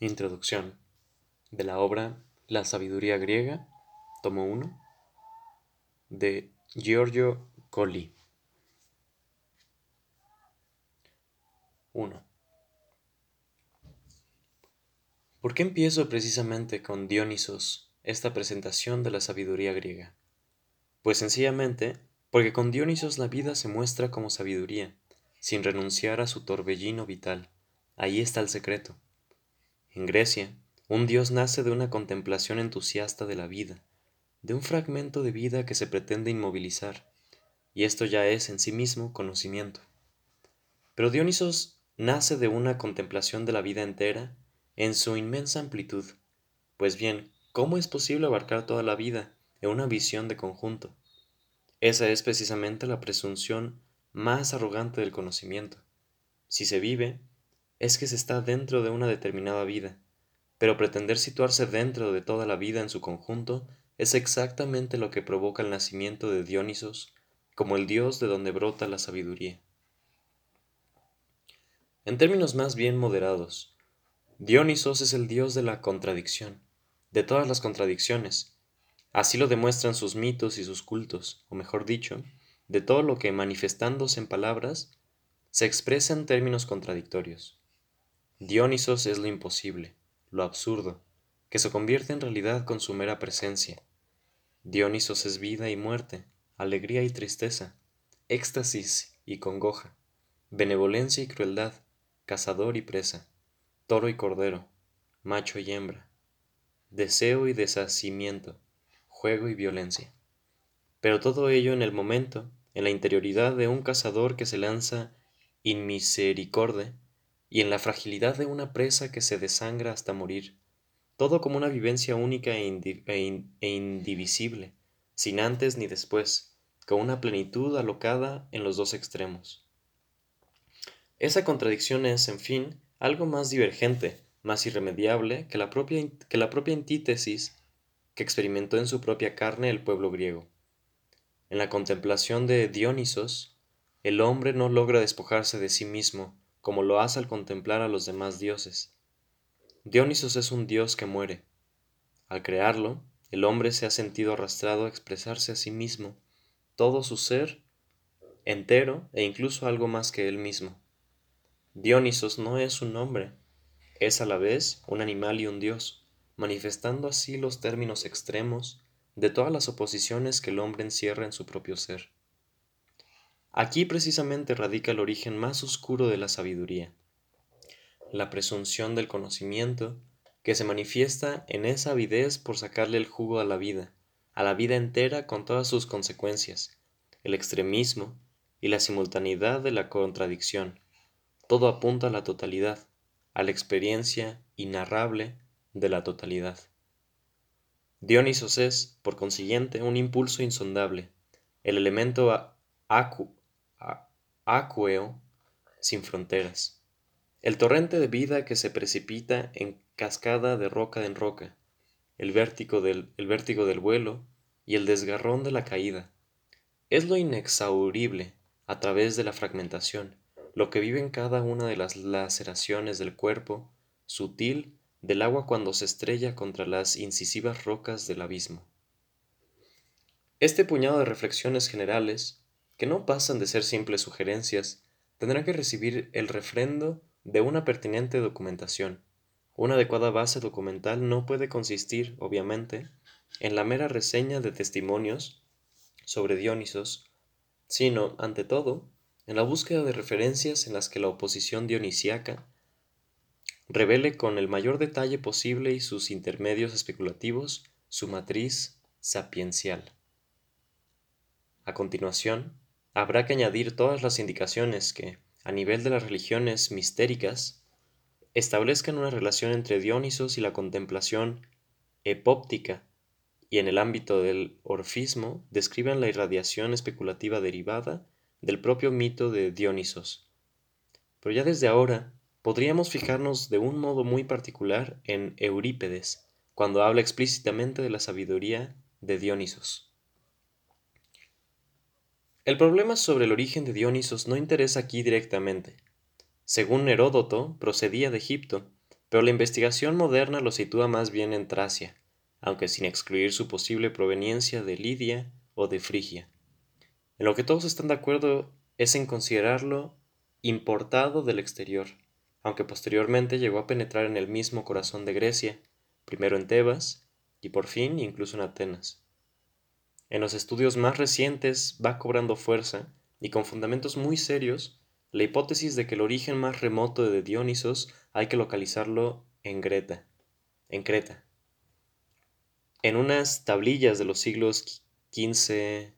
Introducción de la obra La sabiduría griega, tomo 1, de Giorgio Colli. 1. ¿Por qué empiezo precisamente con Dionisos esta presentación de la sabiduría griega? Pues sencillamente porque con Dionisos la vida se muestra como sabiduría, sin renunciar a su torbellino vital. Ahí está el secreto. En Grecia, un dios nace de una contemplación entusiasta de la vida, de un fragmento de vida que se pretende inmovilizar, y esto ya es en sí mismo conocimiento. Pero Dionisos nace de una contemplación de la vida entera en su inmensa amplitud. Pues bien, ¿cómo es posible abarcar toda la vida en una visión de conjunto? Esa es precisamente la presunción más arrogante del conocimiento. Si se vive, es que se está dentro de una determinada vida, pero pretender situarse dentro de toda la vida en su conjunto es exactamente lo que provoca el nacimiento de Dionisos como el dios de donde brota la sabiduría. En términos más bien moderados, Dionisos es el dios de la contradicción, de todas las contradicciones. Así lo demuestran sus mitos y sus cultos, o mejor dicho, de todo lo que manifestándose en palabras se expresa en términos contradictorios. Dionisos es lo imposible, lo absurdo, que se convierte en realidad con su mera presencia. Dionisos es vida y muerte, alegría y tristeza, éxtasis y congoja, benevolencia y crueldad, cazador y presa, toro y cordero, macho y hembra, deseo y deshacimiento, juego y violencia. Pero todo ello en el momento, en la interioridad de un cazador que se lanza inmisericorde y en la fragilidad de una presa que se desangra hasta morir, todo como una vivencia única e, e, e, indivisible, sin antes ni después, con una plenitud alocada en los dos extremos. Esa contradicción es, en fin, algo más divergente, más irremediable que la propia, que la propia antítesis que experimentó en su propia carne el pueblo griego. En la contemplación de Dionisos, el hombre no logra despojarse de sí mismo, como lo hace al contemplar a los demás dioses. Dionisos es un dios que muere. Al crearlo, el hombre se ha sentido arrastrado a expresarse a sí mismo, todo su ser entero e incluso algo más que él mismo. Dionisos no es un hombre, es a la vez un animal y un dios, manifestando así los términos extremos de todas las oposiciones que el hombre encierra en su propio ser. Aquí precisamente radica el origen más oscuro de la sabiduría, la presunción del conocimiento que se manifiesta en esa avidez por sacarle el jugo a la vida, a la vida entera con todas sus consecuencias, el extremismo y la simultaneidad de la contradicción. Todo apunta a la totalidad, a la experiencia inarrable de la totalidad. Dionisos es, por consiguiente, un impulso insondable, el elemento acu acueo sin fronteras. El torrente de vida que se precipita en cascada de roca en roca, el vértigo del, vuelo y el desgarrón de la caída. Es lo inexaurible a través de la fragmentación, lo que vive en cada una de las laceraciones del cuerpo sutil del agua cuando se estrella contra las incisivas rocas del abismo. Este puñado de reflexiones generales que no pasan de ser simples sugerencias, tendrán que recibir el refrendo de una pertinente documentación. Una adecuada base documental no puede consistir, obviamente, en la mera reseña de testimonios sobre Dionisos, sino, ante todo, en la búsqueda de referencias en las que la oposición dionisiaca revele con el mayor detalle posible y sus intermedios especulativos su matriz sapiencial. A continuación, habrá que añadir todas las indicaciones que, a nivel de las religiones mistéricas, establezcan una relación entre Dionisos y la contemplación epóptica y en el ámbito del orfismo describan la irradiación especulativa derivada del propio mito de Dionisos. Pero ya desde ahora podríamos fijarnos de un modo muy particular en Eurípedes, cuando habla explícitamente de la sabiduría de Dionisos. El problema sobre el origen de Dionisos no interesa aquí directamente. Según Heródoto, procedía de Egipto, pero la investigación moderna lo sitúa más bien en Tracia, aunque sin excluir su posible proveniencia de Lidia o de Frigia. En lo que todos están de acuerdo es en considerarlo importado del exterior, aunque posteriormente llegó a penetrar en el mismo corazón de Grecia, primero en Tebas y por fin incluso en Atenas. En los estudios más recientes va cobrando fuerza, y con fundamentos muy serios, la hipótesis de que el origen más remoto de Dionisos hay que localizarlo en Greta, en Creta. En unas tablillas de los siglos XV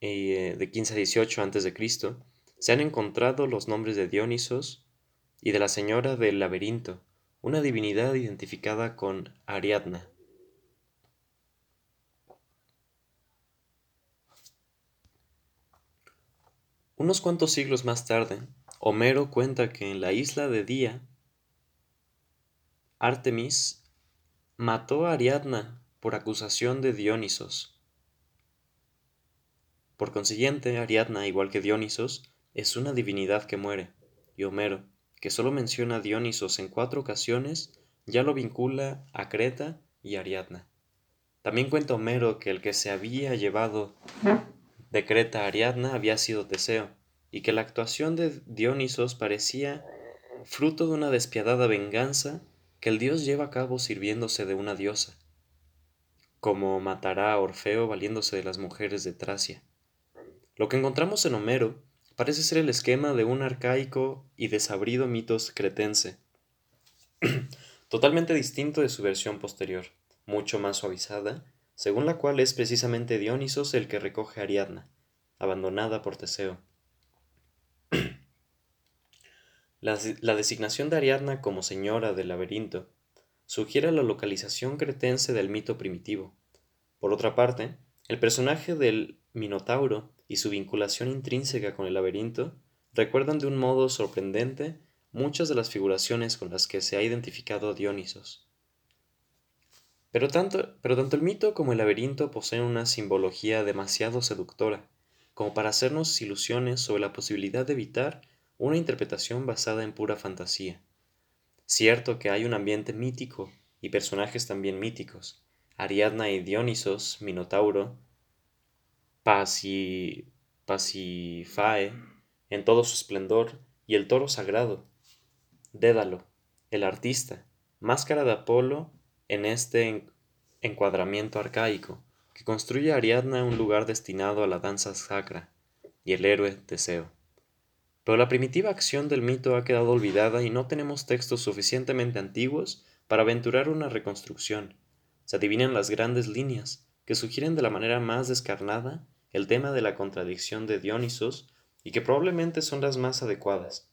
eh, de 15 a 18 a.C., se han encontrado los nombres de Dionisos y de la Señora del Laberinto, una divinidad identificada con Ariadna. Unos cuantos siglos más tarde, Homero cuenta que en la isla de Día, Artemis mató a Ariadna por acusación de Dionisos. Por consiguiente, Ariadna, igual que Dionisos, es una divinidad que muere, y Homero, que solo menciona a Dionisos en cuatro ocasiones, ya lo vincula a Creta y Ariadna. También cuenta Homero que el que se había llevado de Creta Ariadna había sido Teseo, y que la actuación de Dionisos parecía fruto de una despiadada venganza que el dios lleva a cabo sirviéndose de una diosa, como matará a Orfeo valiéndose de las mujeres de Tracia. Lo que encontramos en Homero parece ser el esquema de un arcaico y desabrido mitos cretense, totalmente distinto de su versión posterior, mucho más suavizada, según la cual es precisamente Dionisos el que recoge a Ariadna, abandonada por Teseo. la, designación de Ariadna como señora del laberinto sugiere la localización cretense del mito primitivo. Por otra parte, el personaje del Minotauro y su vinculación intrínseca con el laberinto recuerdan de un modo sorprendente muchas de las figuraciones con las que se ha identificado a Dionisos. Pero tanto, pero tanto el mito como el laberinto poseen una simbología demasiado seductora como para hacernos ilusiones sobre la posibilidad de evitar una interpretación basada en pura fantasía. Cierto que hay un ambiente mítico y personajes también míticos, Ariadna y Dionisos, Minotauro, Pasifae en todo su esplendor y el toro sagrado, Dédalo, el artista, máscara de Apolo en este encuadramiento arcaico, que construye Ariadna un lugar destinado a la danza sacra, y el héroe Teseo. Pero la primitiva acción del mito ha quedado olvidada y no tenemos textos suficientemente antiguos para aventurar una reconstrucción. Se adivinan las grandes líneas, que sugieren de la manera más descarnada el tema de la contradicción de Dionisos y que probablemente son las más adecuadas,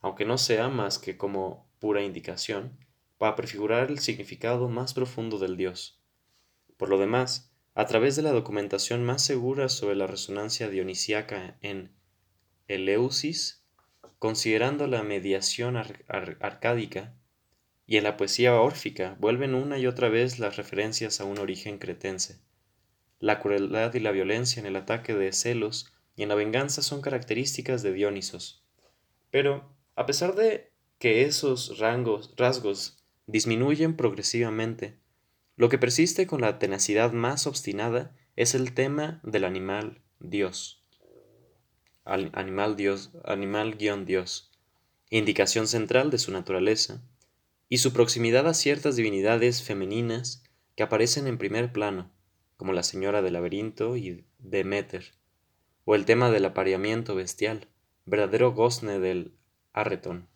aunque no sea más que como pura indicación, para prefigurar el significado más profundo del dios. Por lo demás, a través de la documentación más segura sobre la resonancia dionisíaca en Eleusis, considerando la mediación arcádica, y en la poesía órfica vuelven una y otra vez las referencias a un origen cretense. La crueldad y la violencia en el ataque de celos y en la venganza son características de Dionisos. Pero, a pesar de que esos rasgos disminuyen progresivamente, lo que persiste con la tenacidad más obstinada es el tema del animal Dios. animal Dios, animal guion Dios, indicación central de su naturaleza, y su proximidad a ciertas divinidades femeninas que aparecen en primer plano, como la señora del laberinto y Demeter, o el tema del apareamiento bestial, verdadero gozne del Arretón.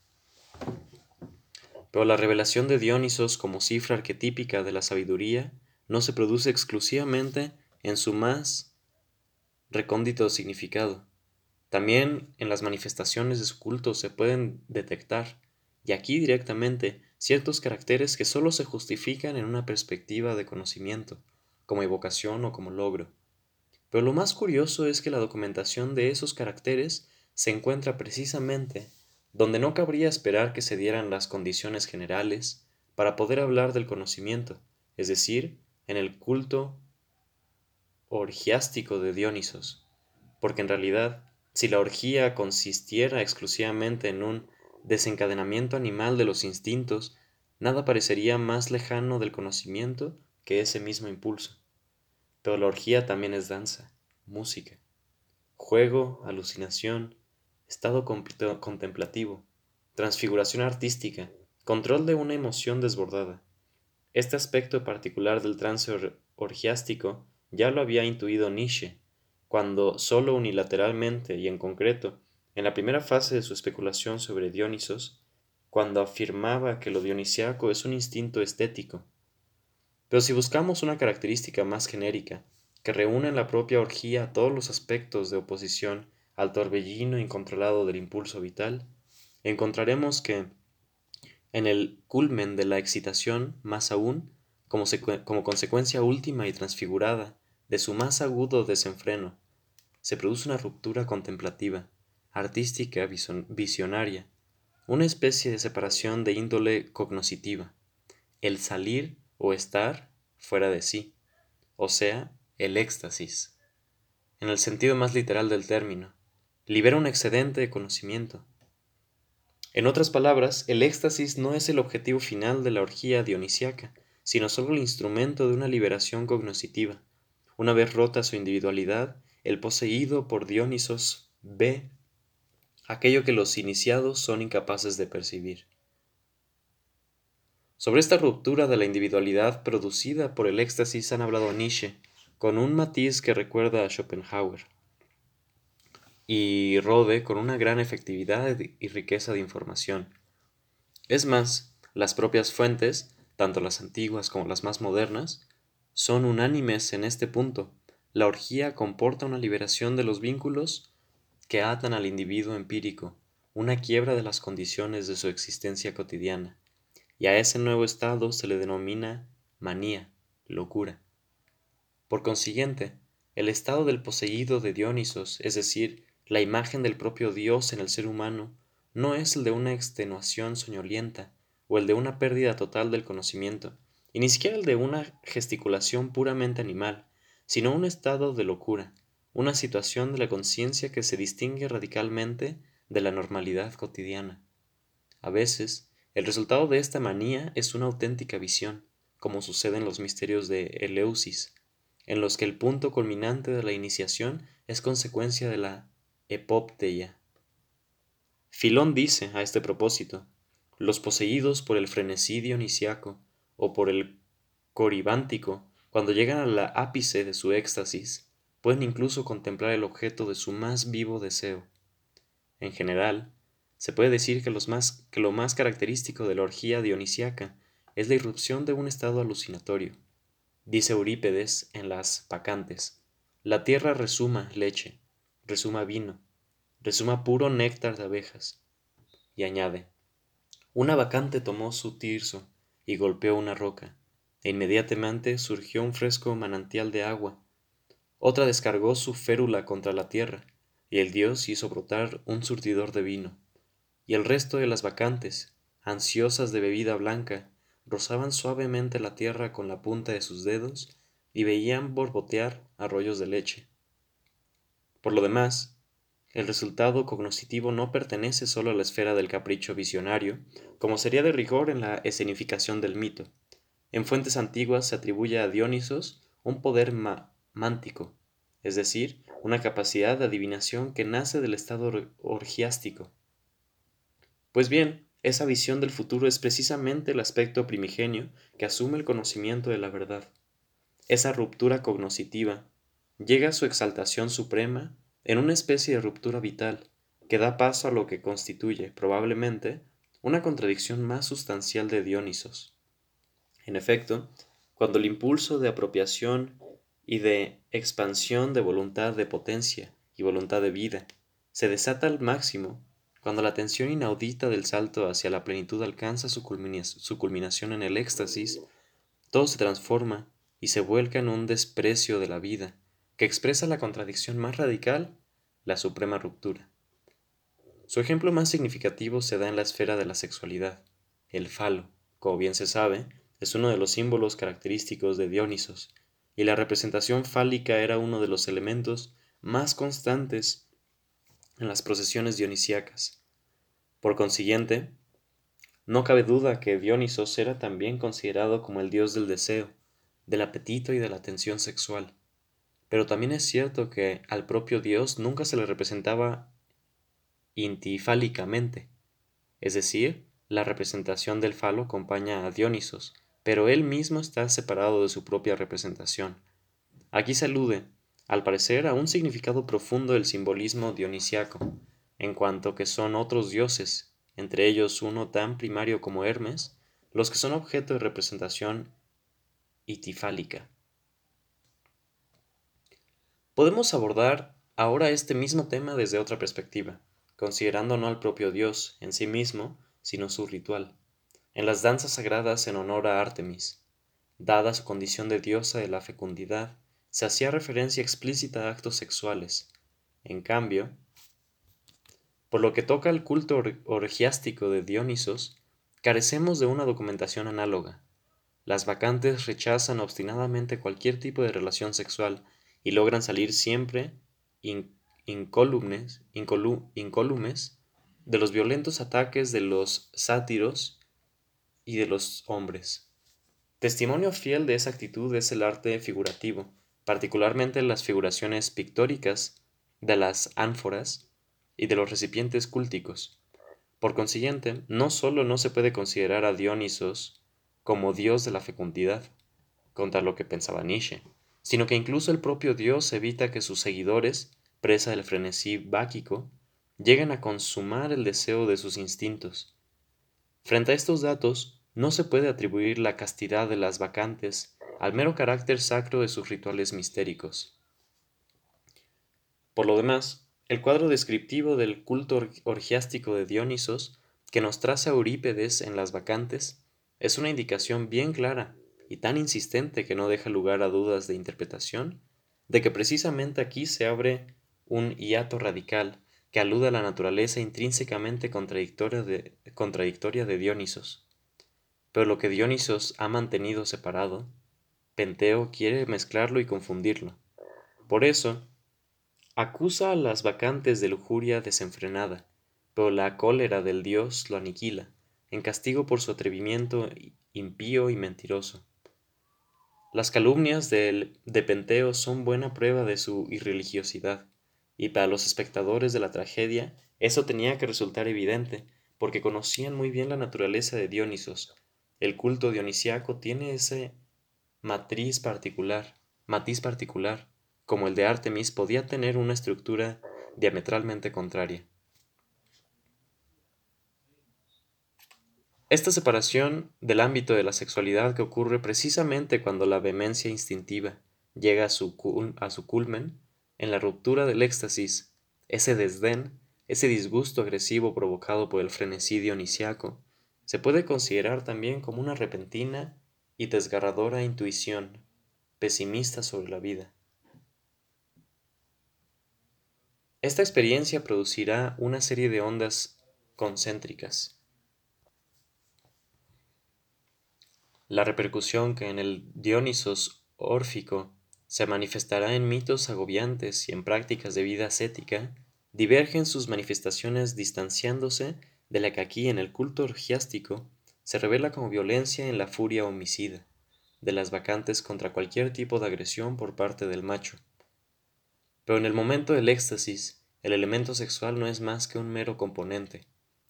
Pero la revelación de Dionisos como cifra arquetípica de la sabiduría no se produce exclusivamente en su más recóndito significado. También en las manifestaciones de su culto se pueden detectar, y aquí directamente, ciertos caracteres que sólo se justifican en una perspectiva de conocimiento, como evocación o como logro. Pero lo más curioso es que la documentación de esos caracteres se encuentra precisamente donde no cabría esperar que se dieran las condiciones generales para poder hablar del conocimiento, es decir, en el culto orgiástico de Dionisos, porque en realidad, si la orgía consistiera exclusivamente en un desencadenamiento animal de los instintos, nada parecería más lejano del conocimiento que ese mismo impulso. Pero la orgía también es danza, música, juego, alucinación, estado contemplativo, transfiguración artística, control de una emoción desbordada. Este aspecto particular del trance orgiástico ya lo había intuido Nietzsche, cuando solo unilateralmente y en concreto, en la primera fase de su especulación sobre Dionisos, cuando afirmaba que lo dionisiaco es un instinto estético. Pero si buscamos una característica más genérica, que reúne en la propia orgía todos los aspectos de oposición al torbellino incontrolado del impulso vital, encontraremos que, en el culmen de la excitación, más aún, como, como consecuencia última y transfigurada de su más agudo desenfreno, se produce una ruptura contemplativa, artística, visionaria, una especie de separación de índole cognoscitiva, el salir o estar fuera de sí, o sea, el éxtasis. En el sentido más literal del término, libera un excedente de conocimiento. En otras palabras, el éxtasis no es el objetivo final de la orgía dionisiaca, sino solo el instrumento de una liberación cognoscitiva. Una vez rota su individualidad, el poseído por Dionisos ve aquello que los iniciados son incapaces de percibir. Sobre esta ruptura de la individualidad producida por el éxtasis han hablado Nietzsche, con un matiz que recuerda a Schopenhauer, y Rode con una gran efectividad y riqueza de información. Es más, las propias fuentes, tanto las antiguas como las más modernas, son unánimes en este punto. La orgía comporta una liberación de los vínculos que atan al individuo empírico, una quiebra de las condiciones de su existencia cotidiana, y a ese nuevo estado se le denomina manía, locura. Por consiguiente, el estado del poseído de Dionisos, es decir, la imagen del propio Dios en el ser humano, no es el de una extenuación soñolienta o el de una pérdida total del conocimiento, y ni siquiera el de una gesticulación puramente animal, sino un estado de locura, una situación de la conciencia que se distingue radicalmente de la normalidad cotidiana. A veces, el resultado de esta manía es una auténtica visión, como sucede en los misterios de Eleusis, en los que el punto culminante de la iniciación es consecuencia de la epopteia. Filón dice a este propósito, los poseídos por el frenesí dionisiaco o por el coribántico, cuando llegan a la ápice de su éxtasis, pueden incluso contemplar el objeto de su más vivo deseo. En general, se puede decir que, lo más característico de la orgía dionisiaca es la irrupción de un estado alucinatorio, Dice Eurípedes en las Pacantes, la tierra resuma leche, resuma vino, resuma puro néctar de abejas. Y añade, una vacante tomó su tirso y golpeó una roca, e inmediatamente surgió un fresco manantial de agua. Otra descargó su férula contra la tierra, y el dios hizo brotar un surtidor de vino. Y el resto de las vacantes, ansiosas de bebida blanca, rozaban suavemente la tierra con la punta de sus dedos y veían borbotear arroyos de leche. Por lo demás, el resultado cognoscitivo no pertenece solo a la esfera del capricho visionario, como sería de rigor en la escenificación del mito. En fuentes antiguas se atribuye a Dionisos un poder mántico, es decir, una capacidad de adivinación que nace del estado orgiástico. Pues bien, esa visión del futuro es precisamente el aspecto primigenio que asume el conocimiento de la verdad. Esa ruptura cognoscitiva llega a su exaltación suprema en una especie de ruptura vital que da paso a lo que constituye, probablemente, una contradicción más sustancial de Dionisos. En efecto, cuando el impulso de apropiación y de expansión de voluntad de potencia y voluntad de vida se desata al máximo, cuando la tensión inaudita del salto hacia la plenitud alcanza su, culminación en el éxtasis, todo se transforma y se vuelca en un desprecio de la vida, que expresa la contradicción más radical, la suprema ruptura. Su ejemplo más significativo se da en la esfera de la sexualidad. El falo, como bien se sabe, es uno de los símbolos característicos de Dionisos, y la representación fálica era uno de los elementos más constantes en las procesiones dionisíacas. Por consiguiente, no cabe duda que Dionisos era también considerado como el dios del deseo, del apetito y de la atención sexual. Pero también es cierto que al propio Dios nunca se le representaba intifálicamente, es decir, la representación del falo acompaña a Dionisos, pero él mismo está separado de su propia representación. Aquí se alude, al parecer, a un significado profundo del simbolismo dionisiaco, en cuanto que son otros dioses, entre ellos uno tan primario como Hermes, los que son objeto de representación itifálica. Podemos abordar ahora este mismo tema desde otra perspectiva, considerando no al propio Dios en sí mismo, sino su ritual. En las danzas sagradas en honor a Artemis, dada su condición de diosa de la fecundidad, se hacía referencia explícita a actos sexuales. En cambio, por lo que toca al culto orgiástico de Dionisos, carecemos de una documentación análoga. Las vacantes rechazan obstinadamente cualquier tipo de relación sexual y logran salir siempre incólumes, de los violentos ataques de los sátiros y de los hombres. Testimonio fiel de esa actitud es el arte figurativo, particularmente las figuraciones pictóricas de las ánforas y de los recipientes cúlticos. Por consiguiente, no sólo no se puede considerar a Dionisos como dios de la fecundidad, contra lo que pensaba Nietzsche, sino que incluso el propio dios evita que sus seguidores, presa del frenesí báquico, lleguen a consumar el deseo de sus instintos. Frente a estos datos, no se puede atribuir la castidad de las vacantes al mero carácter sacro de sus rituales mistéricos. Por lo demás, el cuadro descriptivo del culto orgiástico de Dionisos que nos traza Eurípedes en las vacantes es una indicación bien clara y tan insistente que no deja lugar a dudas de interpretación de que precisamente aquí se abre un hiato radical que aluda a la naturaleza intrínsecamente contradictoria de, contradictoria de Dionisos. Pero lo que Dionisos ha mantenido separado, Penteo quiere mezclarlo y confundirlo. Por eso, Acusa a las vacantes de lujuria desenfrenada, pero la cólera del dios lo aniquila, en castigo por su atrevimiento impío y mentiroso. Las calumnias de, de Penteo son buena prueba de su irreligiosidad, y para los espectadores de la tragedia eso tenía que resultar evidente, porque conocían muy bien la naturaleza de Dionisos. El culto dionisiaco tiene ese matriz particular, matiz particular, como el de Artemis, podía tener una estructura diametralmente contraria. Esta separación del ámbito de la sexualidad que ocurre precisamente cuando la vehemencia instintiva llega a su, culmen, en la ruptura del éxtasis, ese desdén, ese disgusto agresivo provocado por el frenesí dionisiaco, se puede considerar también como una repentina y desgarradora intuición pesimista sobre la vida. Esta experiencia producirá una serie de ondas concéntricas. La repercusión que en el Dionisos órfico se manifestará en mitos agobiantes y en prácticas de vida ascética, divergen sus manifestaciones distanciándose de la que aquí en el culto orgiástico se revela como violencia en la furia homicida, de las vacantes contra cualquier tipo de agresión por parte del macho. Pero en el momento del éxtasis, el elemento sexual no es más que un mero componente,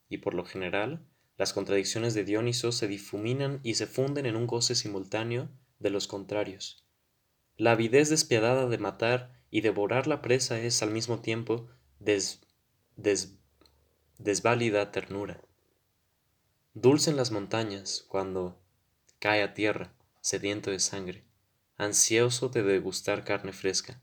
y por lo general, las contradicciones de Dioniso se difuminan y se funden en un goce simultáneo de los contrarios. La avidez despiadada de matar y devorar la presa es al mismo tiempo desválida ternura. Dulce en las montañas cuando cae a tierra, sediento de sangre, ansioso de degustar carne fresca.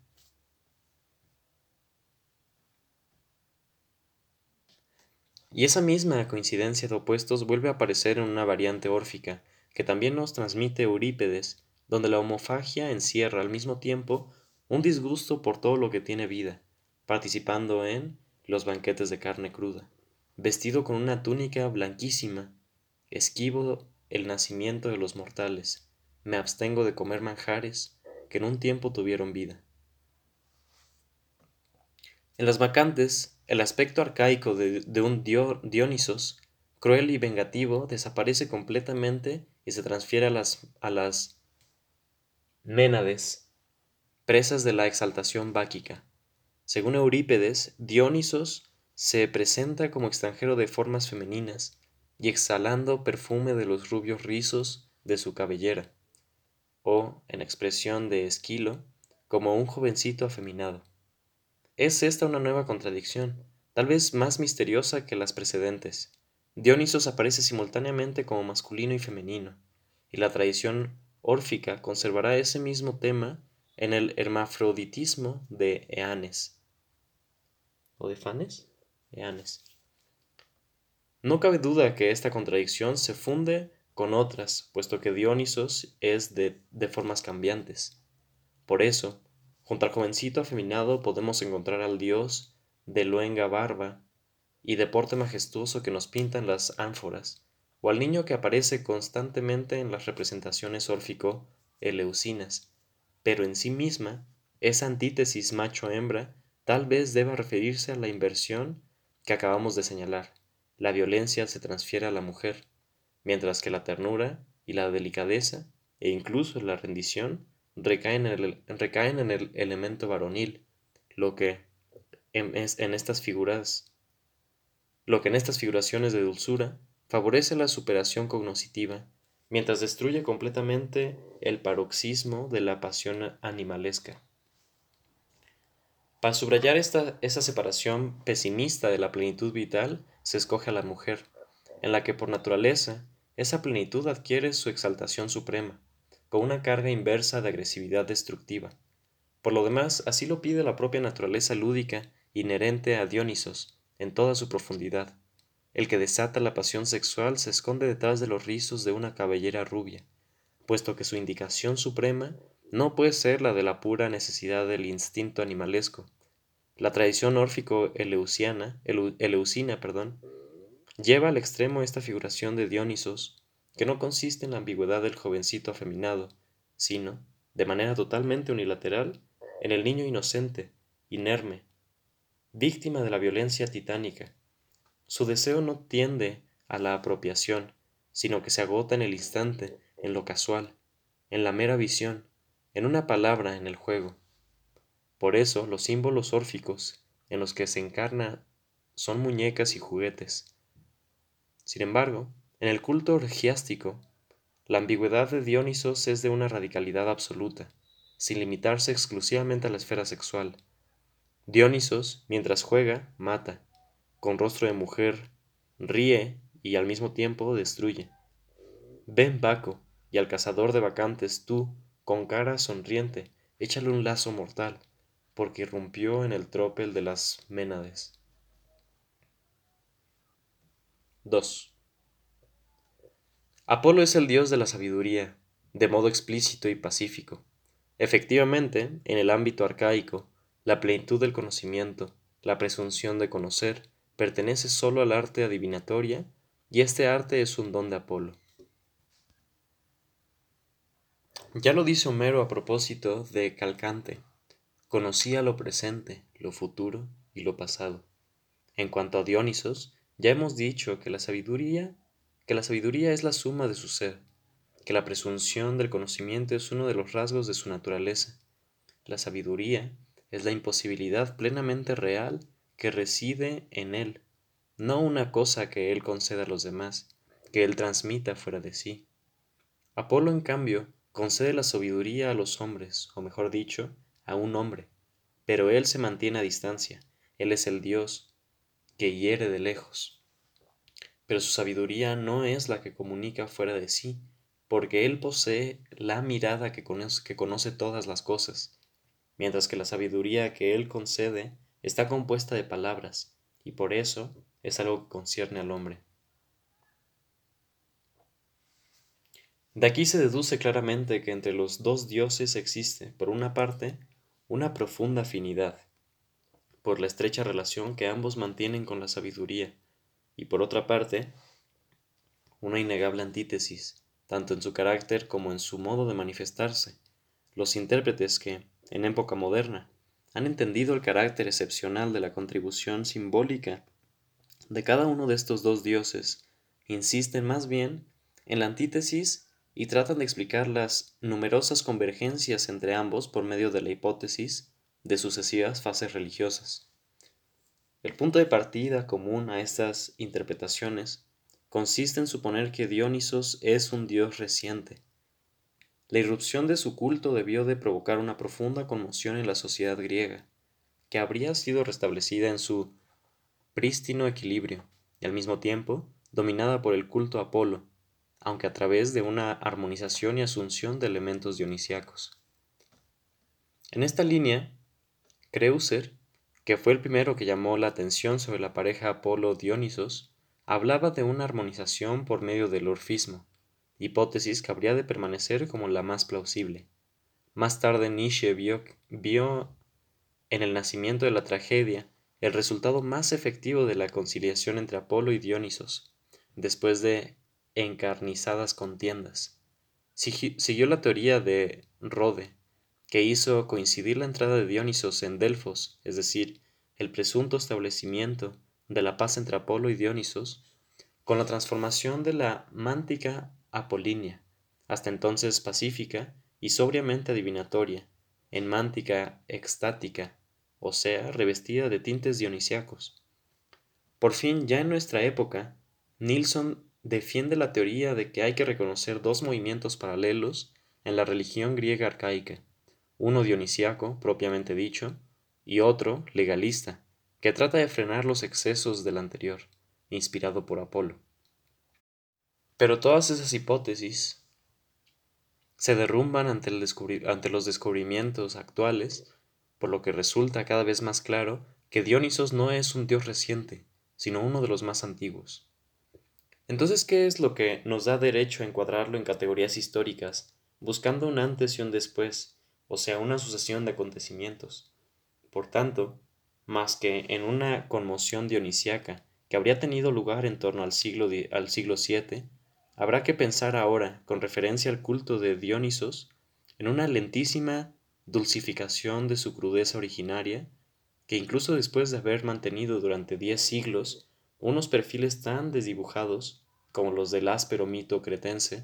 Y esa misma coincidencia de opuestos vuelve a aparecer en una variante órfica, que también nos transmite Eurípedes, donde la homofagia encierra al mismo tiempo un disgusto por todo lo que tiene vida, participando en los banquetes de carne cruda, vestido con una túnica blanquísima, esquivo el nacimiento de los mortales, me abstengo de comer manjares que en un tiempo tuvieron vida. En las vacantes, el aspecto arcaico de, un Dionisos, cruel y vengativo, desaparece completamente y se transfiere a las, a las Ménades, presas de la exaltación báquica. Según Eurípedes, Dionisos se presenta como extranjero de formas femeninas y exhalando perfume de los rubios rizos de su cabellera, o, en expresión de Esquilo, como un jovencito afeminado. Es esta una nueva contradicción, tal vez más misteriosa que las precedentes. Dionisos aparece simultáneamente como masculino y femenino, y la tradición órfica conservará ese mismo tema en el hermafroditismo de Eanes. ¿O de Fanes? Eanes. No cabe duda que esta contradicción se funde con otras, puesto que Dionisos es de, de formas cambiantes. Por eso, junto al jovencito afeminado podemos encontrar al dios de luenga barba y de porte majestuoso que nos pintan las ánforas, o al niño que aparece constantemente en las representaciones órfico-eleusinas, pero en sí misma, esa antítesis macho-hembra tal vez deba referirse a la inversión que acabamos de señalar. La violencia se transfiere a la mujer, mientras que la ternura y la delicadeza, e incluso la rendición, recaen en el, recaen en el elemento varonil, lo que en, en estas figuras, lo que en estas figuraciones de dulzura favorece la superación cognoscitiva, mientras destruye completamente el paroxismo de la pasión animalesca. Para subrayar esta, esa separación pesimista de la plenitud vital, se escoge a la mujer, en la que por naturaleza esa plenitud adquiere su exaltación suprema, con una carga inversa de agresividad destructiva. Por lo demás, así lo pide la propia naturaleza lúdica inherente a Dionisos, en toda su profundidad. El que desata la pasión sexual se esconde detrás de los rizos de una cabellera rubia, puesto que su indicación suprema no puede ser la de la pura necesidad del instinto animalesco. La tradición órfico-eleusina perdón, lleva al extremo esta figuración de Dionisos, que no consiste en la ambigüedad del jovencito afeminado, sino, de manera totalmente unilateral, en el niño inocente, inerme, víctima de la violencia titánica. Su deseo no tiende a la apropiación, sino que se agota en el instante, en lo casual, en la mera visión, en una palabra en el juego. Por eso los símbolos órficos en los que se encarna son muñecas y juguetes. Sin embargo, en el culto orgiástico, la ambigüedad de Dionisos es de una radicalidad absoluta, sin limitarse exclusivamente a la esfera sexual. Dionisos, mientras juega, mata, con rostro de mujer, ríe y al mismo tiempo destruye. Ven, Baco, y al cazador de vacantes tú, con cara sonriente, échale un lazo mortal, porque irrumpió en el tropel de las Ménades. 2. Apolo es el dios de la sabiduría, de modo explícito y pacífico. Efectivamente, en el ámbito arcaico, la plenitud del conocimiento, la presunción de conocer, pertenece sólo al arte adivinatoria, y este arte es un don de Apolo. Ya lo dice Homero a propósito de Calcante. Conocía lo presente, lo futuro y lo pasado. En cuanto a Dionisos, ya hemos dicho que la sabiduría, que la sabiduría es la suma de su ser, que la presunción del conocimiento es uno de los rasgos de su naturaleza. La sabiduría es la imposibilidad plenamente real que reside en él, no una cosa que él conceda a los demás, que él transmita fuera de sí. Apolo, en cambio, concede la sabiduría a los hombres, o mejor dicho, a un hombre, pero él se mantiene a distancia, él es el Dios que hiere de lejos. Pero su sabiduría no es la que comunica fuera de sí, porque él posee la mirada que conoce, que conoce todas las cosas, mientras que la sabiduría que él concede está compuesta de palabras, y por eso es algo que concierne al hombre. De aquí se deduce claramente que entre los dos dioses existe, por una parte, una profunda afinidad, por la estrecha relación que ambos mantienen con la sabiduría, y por otra parte, una innegable antítesis, tanto en su carácter como en su modo de manifestarse. Los intérpretes que, en época moderna, han entendido el carácter excepcional de la contribución simbólica de cada uno de estos dos dioses, insisten más bien en la antítesis y tratan de explicar las numerosas convergencias entre ambos por medio de la hipótesis de sucesivas fases religiosas. El punto de partida común a estas interpretaciones consiste en suponer que Dionisos es un dios reciente. La irrupción de su culto debió de provocar una profunda conmoción en la sociedad griega, que habría sido restablecida en su prístino equilibrio y al mismo tiempo dominada por el culto a Apolo, aunque a través de una armonización y asunción de elementos dionisiacos. En esta línea, Creuser, que fue el primero que llamó la atención sobre la pareja Apolo-Dionisos, hablaba de una armonización por medio del orfismo, hipótesis que habría de permanecer como la más plausible. Más tarde Nietzsche vio, en el nacimiento de la tragedia el resultado más efectivo de la conciliación entre Apolo y Dionisos, después de encarnizadas contiendas. Siguió la teoría de Rode, que hizo coincidir la entrada de Dionisos en Delfos, es decir, el presunto establecimiento de la paz entre Apolo y Dionisos, con la transformación de la mántica apolínea, hasta entonces pacífica y sobriamente adivinatoria, en mántica extática, o sea, revestida de tintes dionisiacos. Por fin, ya en nuestra época, Nilsson defiende la teoría de que hay que reconocer dos movimientos paralelos en la religión griega arcaica, uno dionisiaco, propiamente dicho, y otro legalista, que trata de frenar los excesos del anterior, inspirado por Apolo. Pero todas esas hipótesis se derrumban ante, los descubrimientos actuales, por lo que resulta cada vez más claro que Dionisos no es un dios reciente, sino uno de los más antiguos. Entonces, ¿qué es lo que nos da derecho a encuadrarlo en categorías históricas, buscando un antes y un después, o sea, una sucesión de acontecimientos? Por tanto, más que en una conmoción dionisiaca que habría tenido lugar en torno al siglo, al siglo VII, habrá que pensar ahora, con referencia al culto de Dionisos, en una lentísima dulcificación de su crudeza originaria, que incluso después de haber mantenido durante diez siglos unos perfiles tan desdibujados como los del áspero mito cretense,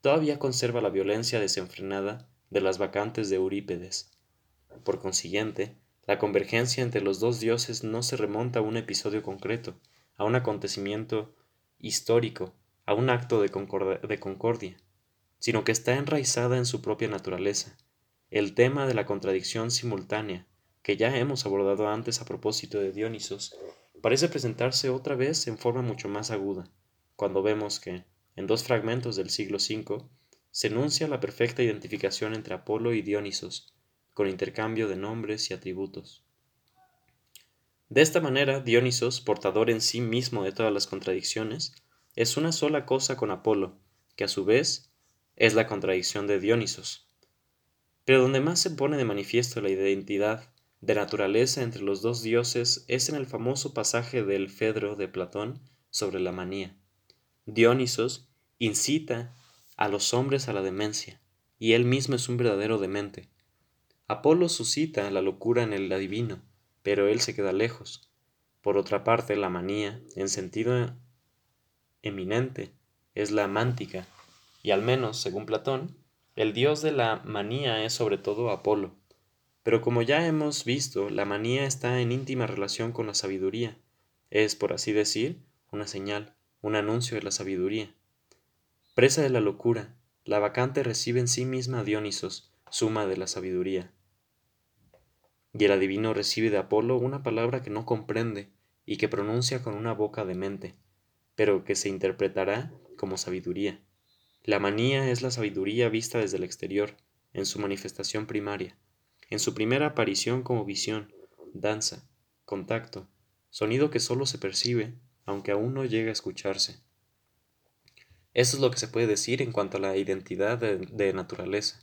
todavía conserva la violencia desenfrenada de las vacantes de Eurípedes. Por consiguiente, la convergencia entre los dos dioses no se remonta a un episodio concreto, a un acontecimiento histórico, a un acto de, de concordia, sino que está enraizada en su propia naturaleza, el tema de la contradicción simultánea, que ya hemos abordado antes a propósito de Dionisos, parece presentarse otra vez en forma mucho más aguda, cuando vemos que, en dos fragmentos del siglo V, se enuncia la perfecta identificación entre Apolo y Dionisos, con intercambio de nombres y atributos. De esta manera, Dionisos, portador en sí mismo de todas las contradicciones, es una sola cosa con Apolo, que a su vez es la contradicción de Dionisos. Pero donde más se pone de manifiesto la identidad de naturaleza entre los dos dioses es en el famoso pasaje del Fedro de Platón sobre la manía. Dionisos incita a los hombres a la demencia, y él mismo es un verdadero demente. Apolo suscita la locura en el adivino, pero él se queda lejos. Por otra parte, la manía, en sentido eminente, es la mántica, y al menos, según Platón, el dios de la manía es sobre todo Apolo. Pero como ya hemos visto, la manía está en íntima relación con la sabiduría. Es, por así decir, una señal, un anuncio de la sabiduría. Presa de la locura, la vacante recibe en sí misma Dionisos, suma de la sabiduría. Y el adivino recibe de Apolo una palabra que no comprende y que pronuncia con una boca de mente, pero que se interpretará como sabiduría. La manía es la sabiduría vista desde el exterior, en su manifestación primaria en su primera aparición como visión, danza, contacto, sonido que solo se percibe, aunque aún no llega a escucharse. Eso es lo que se puede decir en cuanto a la identidad de, naturaleza.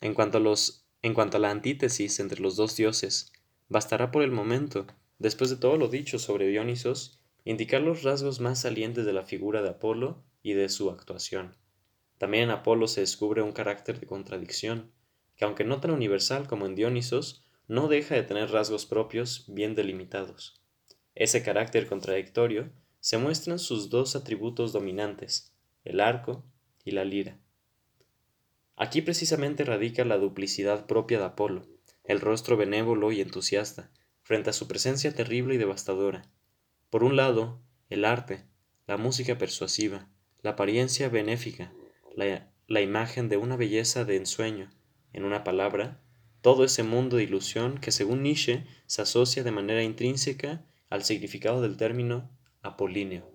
En cuanto, a los, en cuanto a la antítesis entre los dos dioses, bastará por el momento, después de todo lo dicho sobre Dionisos, indicar los rasgos más salientes de la figura de Apolo y de su actuación. También en Apolo se descubre un carácter de contradicción, que aunque no tan universal como en Dionisos, no deja de tener rasgos propios bien delimitados. Ese carácter contradictorio se muestra en sus dos atributos dominantes, el arco y la lira. Aquí precisamente radica la duplicidad propia de Apolo, el rostro benévolo y entusiasta, frente a su presencia terrible y devastadora. Por un lado, el arte, la música persuasiva, la apariencia benéfica, la, la imagen de una belleza de ensueño, en una palabra, todo ese mundo de ilusión que según Nietzsche se asocia de manera intrínseca al significado del término apolíneo.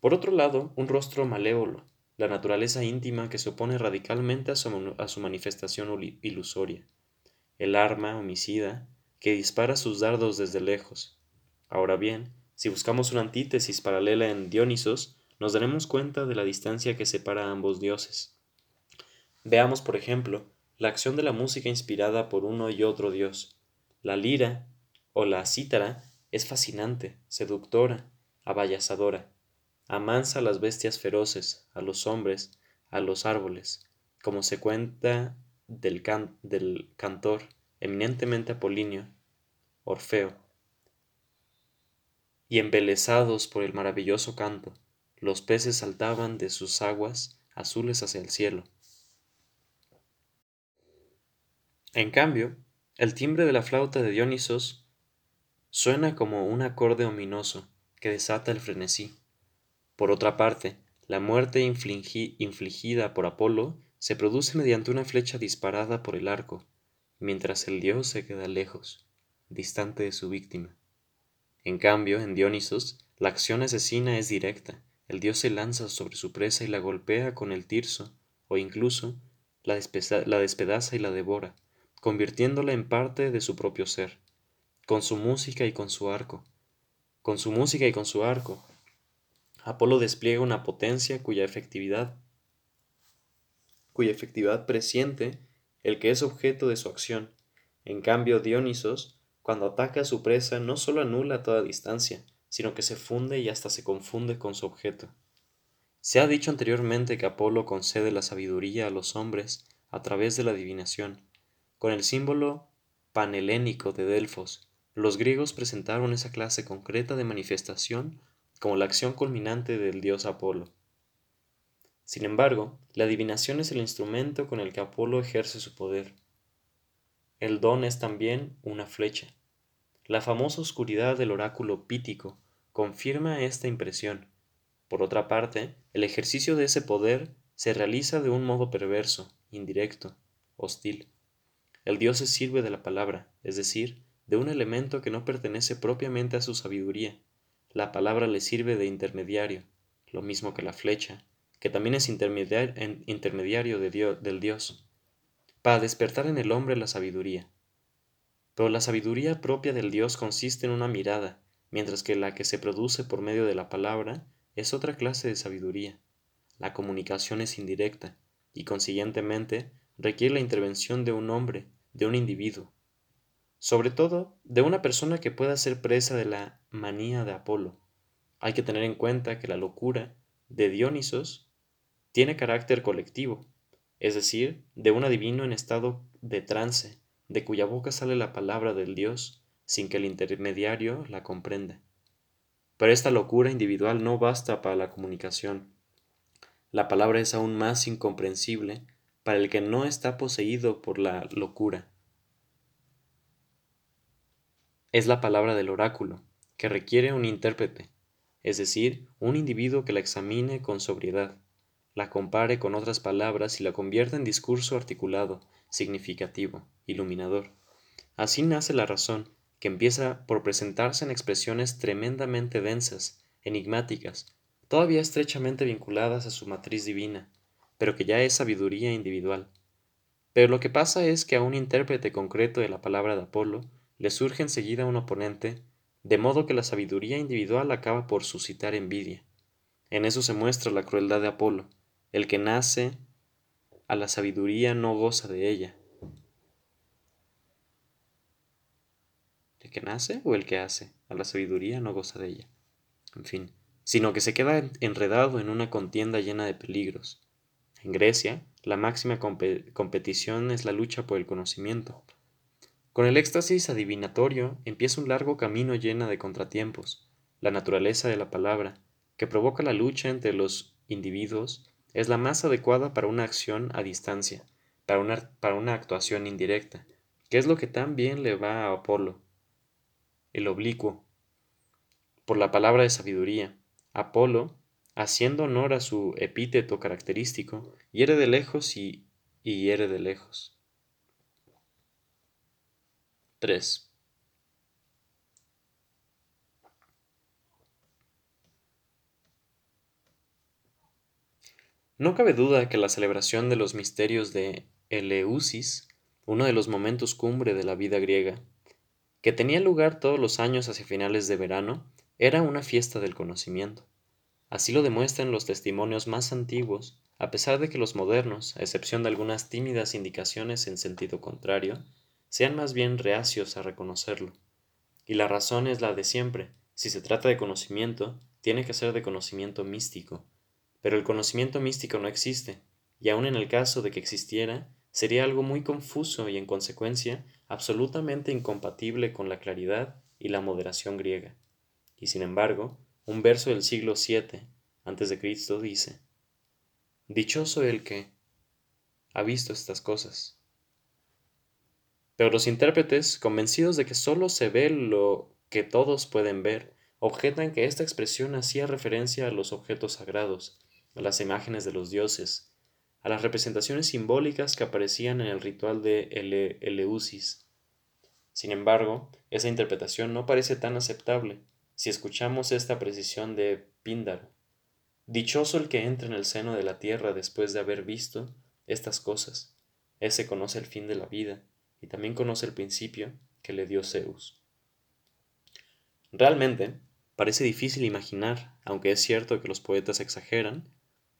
Por otro lado, un rostro malévolo, la naturaleza íntima que se opone radicalmente a su, a su manifestación ilusoria, el arma homicida que dispara sus dardos desde lejos. Ahora bien, si buscamos una antítesis paralela en Dionisos, nos daremos cuenta de la distancia que separa a ambos dioses. Veamos, por ejemplo, la acción de la música inspirada por uno y otro dios. La lira o la cítara es fascinante, seductora, abayazadora. Amansa a las bestias feroces, a los hombres, a los árboles, como se cuenta del, del cantor eminentemente apolíneo, Orfeo. Y embelesados por el maravilloso canto, los peces saltaban de sus aguas azules hacia el cielo En cambio, el timbre de la flauta de Dionisos suena como un acorde ominoso que desata el frenesí. Por otra parte, la muerte infligida por Apolo se produce mediante una flecha disparada por el arco, mientras el dios se queda lejos, distante de su víctima. En cambio, en Dionisos, la acción asesina es directa, el dios se lanza sobre su presa y la golpea con el tirso, o incluso la despedaza y la devora convirtiéndola en parte de su propio ser, con su música y con su arco. Con su música y con su arco, Apolo despliega una potencia cuya efectividad cuya efectividad presiente el que es objeto de su acción. En cambio, Dionisos, cuando ataca a su presa, no solo anula toda distancia, sino que se funde y hasta se confunde con su objeto. Se ha dicho anteriormente que Apolo concede la sabiduría a los hombres a través de la adivinación, con el símbolo panhelénico de Delfos, los griegos presentaron esa clase concreta de manifestación como la acción culminante del dios Apolo. Sin embargo, la adivinación es el instrumento con el que Apolo ejerce su poder. El don es también una flecha. La famosa oscuridad del oráculo pítico confirma esta impresión. Por otra parte, el ejercicio de ese poder se realiza de un modo perverso, indirecto, hostil. El Dios se sirve de la palabra, es decir, de un elemento que no pertenece propiamente a su sabiduría. La palabra le sirve de intermediario, lo mismo que la flecha, que también es intermediario del Dios, para despertar en el hombre la sabiduría. Pero la sabiduría propia del Dios consiste en una mirada, mientras que la que se produce por medio de la palabra es otra clase de sabiduría. La comunicación es indirecta, y consiguientemente requiere la intervención de un hombre de un individuo, sobre todo de una persona que pueda ser presa de la manía de Apolo. Hay que tener en cuenta que la locura de Dionisos tiene carácter colectivo, es decir, de un adivino en estado de trance, de cuya boca sale la palabra del Dios sin que el intermediario la comprenda. Pero esta locura individual no basta para la comunicación. La palabra es aún más incomprensible para el que no está poseído por la locura. Es la palabra del oráculo, que requiere un intérprete, es decir, un individuo que la examine con sobriedad, la compare con otras palabras y la convierta en discurso articulado, significativo, iluminador. Así nace la razón, que empieza por presentarse en expresiones tremendamente densas, enigmáticas, todavía estrechamente vinculadas a su matriz divina, pero que ya es sabiduría individual. Pero lo que pasa es que a un intérprete concreto de la palabra de Apolo le surge enseguida un oponente, de modo que la sabiduría individual acaba por suscitar envidia. En eso se muestra la crueldad de Apolo. El que nace a la sabiduría no goza de ella. ¿El que nace o el que hace a la sabiduría no goza de ella? En fin, sino que se queda enredado en una contienda llena de peligros. En Grecia, la máxima competición es la lucha por el conocimiento. Con el éxtasis adivinatorio empieza un largo camino lleno de contratiempos. La naturaleza de la palabra, que provoca la lucha entre los individuos, es la más adecuada para una acción a distancia, para una, para una actuación indirecta, que es lo que tan bien le va a Apolo. El oblicuo, por la palabra de sabiduría. Apolo, haciendo honor a su epíteto característico, hiere de lejos y, y hiere de lejos. 3. No cabe duda que la celebración de los misterios de Eleusis, uno de los momentos cumbre de la vida griega, que tenía lugar todos los años hacia finales de verano, era una fiesta del conocimiento. Así lo demuestran los testimonios más antiguos, a pesar de que los modernos, a excepción de algunas tímidas indicaciones en sentido contrario, sean más bien reacios a reconocerlo. Y la razón es la de siempre. Si se trata de conocimiento, tiene que ser de conocimiento místico. Pero el conocimiento místico no existe, y aun en el caso de que existiera, sería algo muy confuso y en consecuencia absolutamente incompatible con la claridad y la moderación griega. Y sin embargo, un verso del siglo VII a.C. dice, Dichoso el que ha visto estas cosas. Pero los intérpretes, convencidos de que sólo se ve lo que todos pueden ver, objetan que esta expresión hacía referencia a los objetos sagrados, a las imágenes de los dioses, a las representaciones simbólicas que aparecían en el ritual de Eleusis. Sin embargo, esa interpretación no parece tan aceptable, si escuchamos esta precisión de Píndaro. Dichoso el que entra en el seno de la tierra después de haber visto estas cosas. Ese conoce el fin de la vida y también conoce el principio que le dio Zeus. Realmente, parece difícil imaginar, aunque es cierto que los poetas exageran,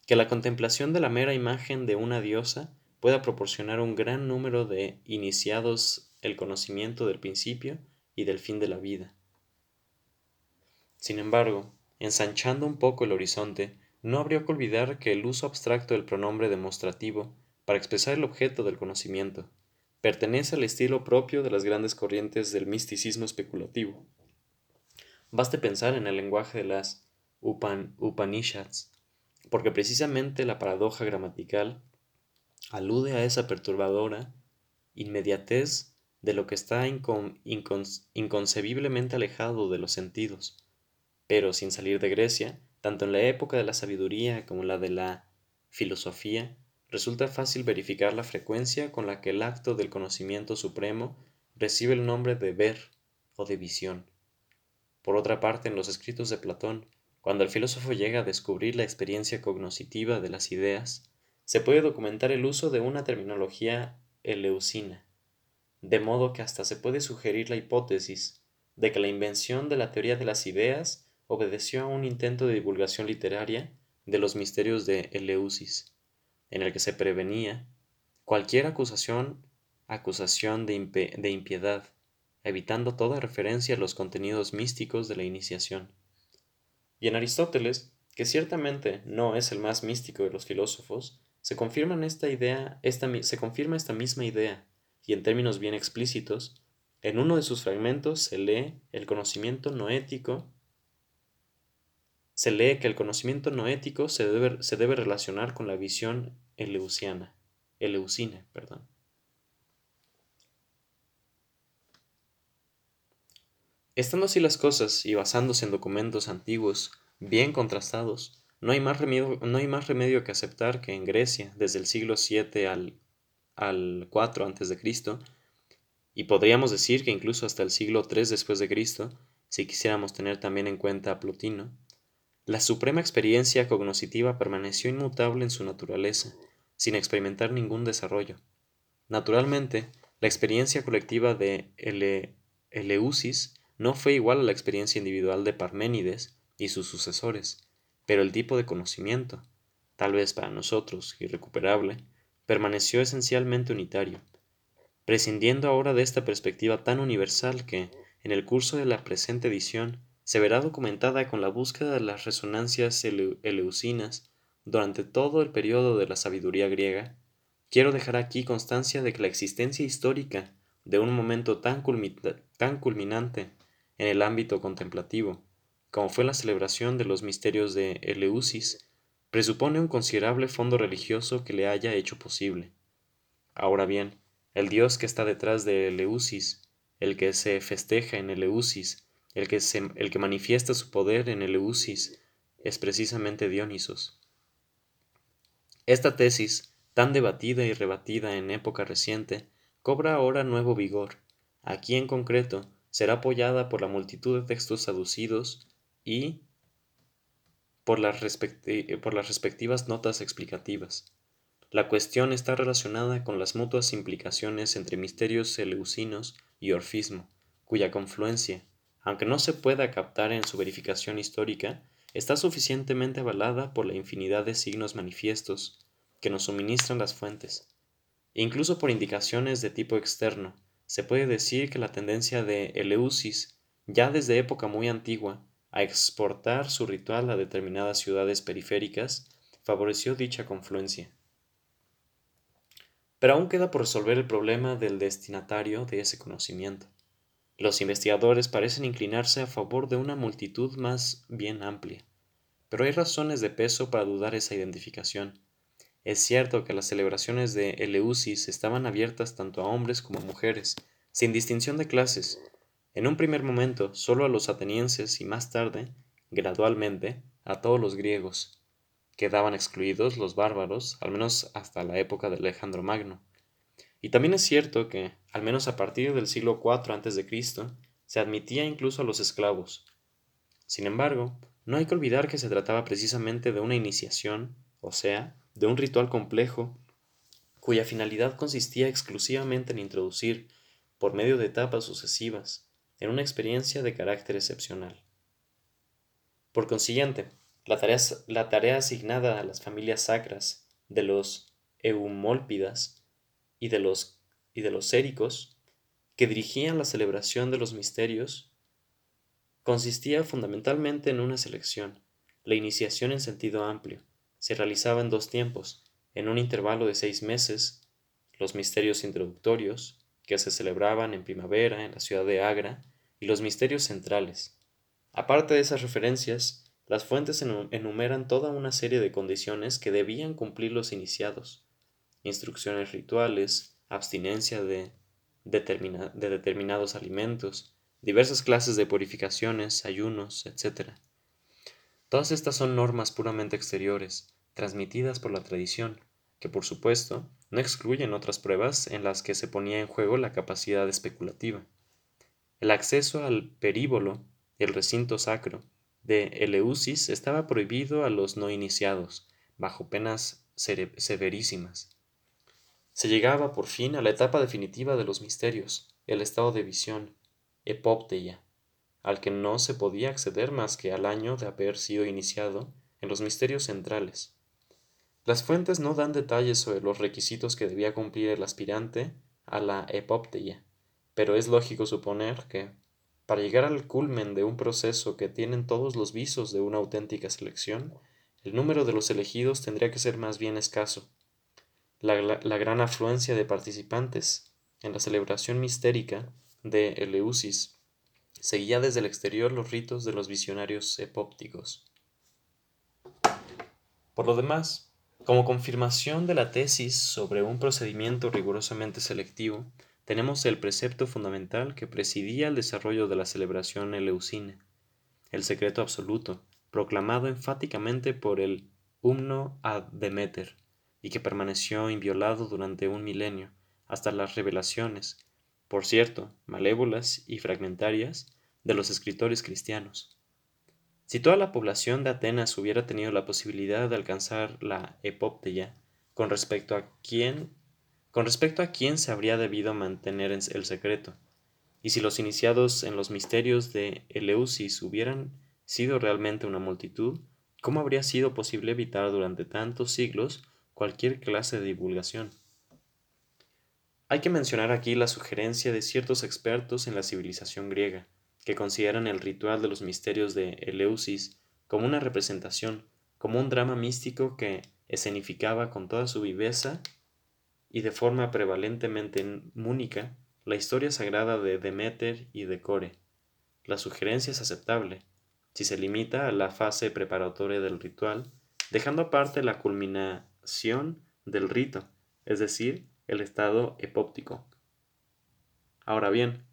que la contemplación de la mera imagen de una diosa pueda proporcionar un gran número de iniciados el conocimiento del principio y del fin de la vida. Sin embargo, ensanchando un poco el horizonte, no habría que olvidar que el uso abstracto del pronombre demostrativo para expresar el objeto del conocimiento pertenece al estilo propio de las grandes corrientes del misticismo especulativo. Baste pensar en el lenguaje de las Upanishads, porque precisamente la paradoja gramatical alude a esa perturbadora inmediatez de lo que está inconcebiblemente alejado de los sentidos pero sin salir de Grecia, tanto en la época de la sabiduría como en la de la filosofía, resulta fácil verificar la frecuencia con la que el acto del conocimiento supremo recibe el nombre de ver o de visión. Por otra parte, en los escritos de Platón, cuando el filósofo llega a descubrir la experiencia cognoscitiva de las ideas, se puede documentar el uso de una terminología eleusina, de modo que hasta se puede sugerir la hipótesis de que la invención de la teoría de las ideas obedeció a un intento de divulgación literaria de los misterios de Eleusis, en el que se prevenía cualquier acusación, acusación de, de impiedad, evitando toda referencia a los contenidos místicos de la iniciación. Y en Aristóteles, que ciertamente no es el más místico de los filósofos, se confirma esta idea, esta, se confirma esta misma idea, y en términos bien explícitos, en uno de sus fragmentos se lee el conocimiento noético se lee que el conocimiento noético se debe, se debe relacionar con la visión eleusiana, eleusina. Perdón. Estando así las cosas y basándose en documentos antiguos, bien contrastados, no hay más remedio, no hay más remedio que aceptar que en Grecia, desde el siglo VII al, al 4 a.C., y podríamos decir que incluso hasta el siglo III después de Cristo, si quisiéramos tener también en cuenta a Plotino, la suprema experiencia cognoscitiva permaneció inmutable en su naturaleza, sin experimentar ningún desarrollo. Naturalmente, la experiencia colectiva de Eleusis no fue igual a la experiencia individual de Parménides y sus sucesores, pero el tipo de conocimiento, tal vez para nosotros irrecuperable, permaneció esencialmente unitario, prescindiendo ahora de esta perspectiva tan universal que, en el curso de la presente edición, se verá documentada con la búsqueda de las resonancias eleusinas durante todo el periodo de la sabiduría griega, quiero dejar aquí constancia de que la existencia histórica de un momento tan, tan culminante en el ámbito contemplativo, como fue la celebración de los misterios de Eleusis, presupone un considerable fondo religioso que le haya hecho posible. Ahora bien, el Dios que está detrás de Eleusis, el que se festeja en Eleusis, el que, el que manifiesta su poder en Eleusis, es precisamente Dionisos. Esta tesis, tan debatida y rebatida en época reciente, cobra ahora nuevo vigor. Aquí en concreto será apoyada por la multitud de textos traducidos y por las respectivas notas explicativas. La cuestión está relacionada con las mutuas implicaciones entre misterios eleusinos y orfismo, cuya confluencia, aunque no se pueda captar en su verificación histórica, está suficientemente avalada por la infinidad de signos manifiestos que nos suministran las fuentes. incluso por indicaciones de tipo externo, se puede decir que la tendencia de Eleusis, ya desde época muy antigua, a exportar su ritual a determinadas ciudades periféricas, favoreció dicha confluencia. Pero aún queda por resolver el problema del destinatario de ese conocimiento. Los investigadores parecen inclinarse a favor de una multitud más bien amplia, pero hay razones de peso para dudar esa identificación. Es cierto que las celebraciones de Eleusis estaban abiertas tanto a hombres como a mujeres, sin distinción de clases, en un primer momento solo a los atenienses y más tarde, gradualmente, a todos los griegos. Quedaban excluidos los bárbaros, al menos hasta la época de Alejandro Magno. Y también es cierto que, al menos a partir del siglo IV a.C., se admitía incluso a los esclavos. Sin embargo, no hay que olvidar que se trataba precisamente de una iniciación, o sea, de un ritual complejo, cuya finalidad consistía exclusivamente en introducir, por medio de etapas sucesivas, en una experiencia de carácter excepcional. Por consiguiente, la tarea, asignada a las familias sacras de los eumólpidas y de los, y de los éricos, que dirigían la celebración de los misterios, consistía fundamentalmente en una selección. La iniciación en sentido amplio se realizaba en dos tiempos, en un intervalo de seis meses, los misterios introductorios, que se celebraban en primavera en la ciudad de Agra, y los misterios centrales. Aparte de esas referencias, las fuentes enumeran toda una serie de condiciones que debían cumplir los iniciados, instrucciones rituales, abstinencia de, de determinados alimentos, diversas clases de purificaciones, ayunos, etc. Todas estas son normas puramente exteriores, transmitidas por la tradición, que por supuesto no excluyen otras pruebas en las que se ponía en juego la capacidad especulativa. El acceso al períbolo, el recinto sacro, de Eleusis estaba prohibido a los no iniciados, bajo penas severísimas. Se llegaba por fin a la etapa definitiva de los misterios, el estado de visión, epópteia, al que no se podía acceder más que al año de haber sido iniciado en los misterios centrales. Las fuentes no dan detalles sobre los requisitos que debía cumplir el aspirante a la epópteia, pero es lógico suponer que, para llegar al culmen de un proceso que tienen todos los visos de una auténtica selección, el número de los elegidos tendría que ser más bien escaso. La, gran afluencia de participantes en la celebración mistérica de Eleusis seguía desde el exterior los ritos de los visionarios epópticos. Por lo demás, como confirmación de la tesis sobre un procedimiento rigurosamente selectivo, tenemos el precepto fundamental que presidía el desarrollo de la celebración eleusina, el secreto absoluto, proclamado enfáticamente por el Humno ad Demeter, y que permaneció inviolado durante un milenio, hasta las revelaciones, por cierto, malévolas y fragmentarias, de los escritores cristianos. Si toda la población de Atenas hubiera tenido la posibilidad de alcanzar la epópteya, con respecto a quién, con respecto a quién se habría debido mantener el secreto, y si los iniciados en los misterios de Eleusis hubieran sido realmente una multitud, ¿cómo habría sido posible evitar durante tantos siglos cualquier clase de divulgación? Hay que mencionar aquí la sugerencia de ciertos expertos en la civilización griega, que consideran el ritual de los misterios de Eleusis como una representación, como un drama místico que escenificaba con toda su viveza y de forma prevalentemente múnica la historia sagrada de Demeter y de Core. La sugerencia es aceptable, si se limita a la fase preparatoria del ritual, dejando aparte la del rito, es decir, el estado epóptico. Ahora bien,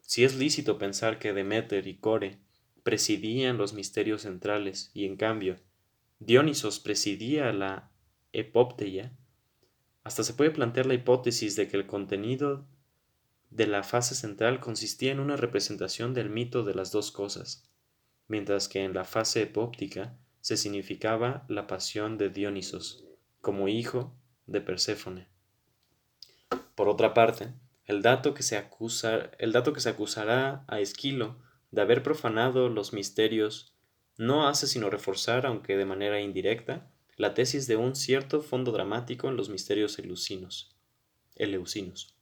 si es lícito pensar que Demeter y Core presidían los misterios centrales y en cambio Dionisos presidía la epópteia, hasta se puede plantear la hipótesis de que el contenido de la fase central consistía en una representación del mito de las dos cosas, mientras que en la fase epóptica se significaba la pasión de Dionisos como hijo de Perséfone. Por otra parte, el dato que se, acusa, el dato que se acusará a Esquilo de haber profanado los misterios no hace sino reforzar, aunque de manera indirecta, la tesis de un cierto fondo dramático en los misterios eleusinos. eleusinos.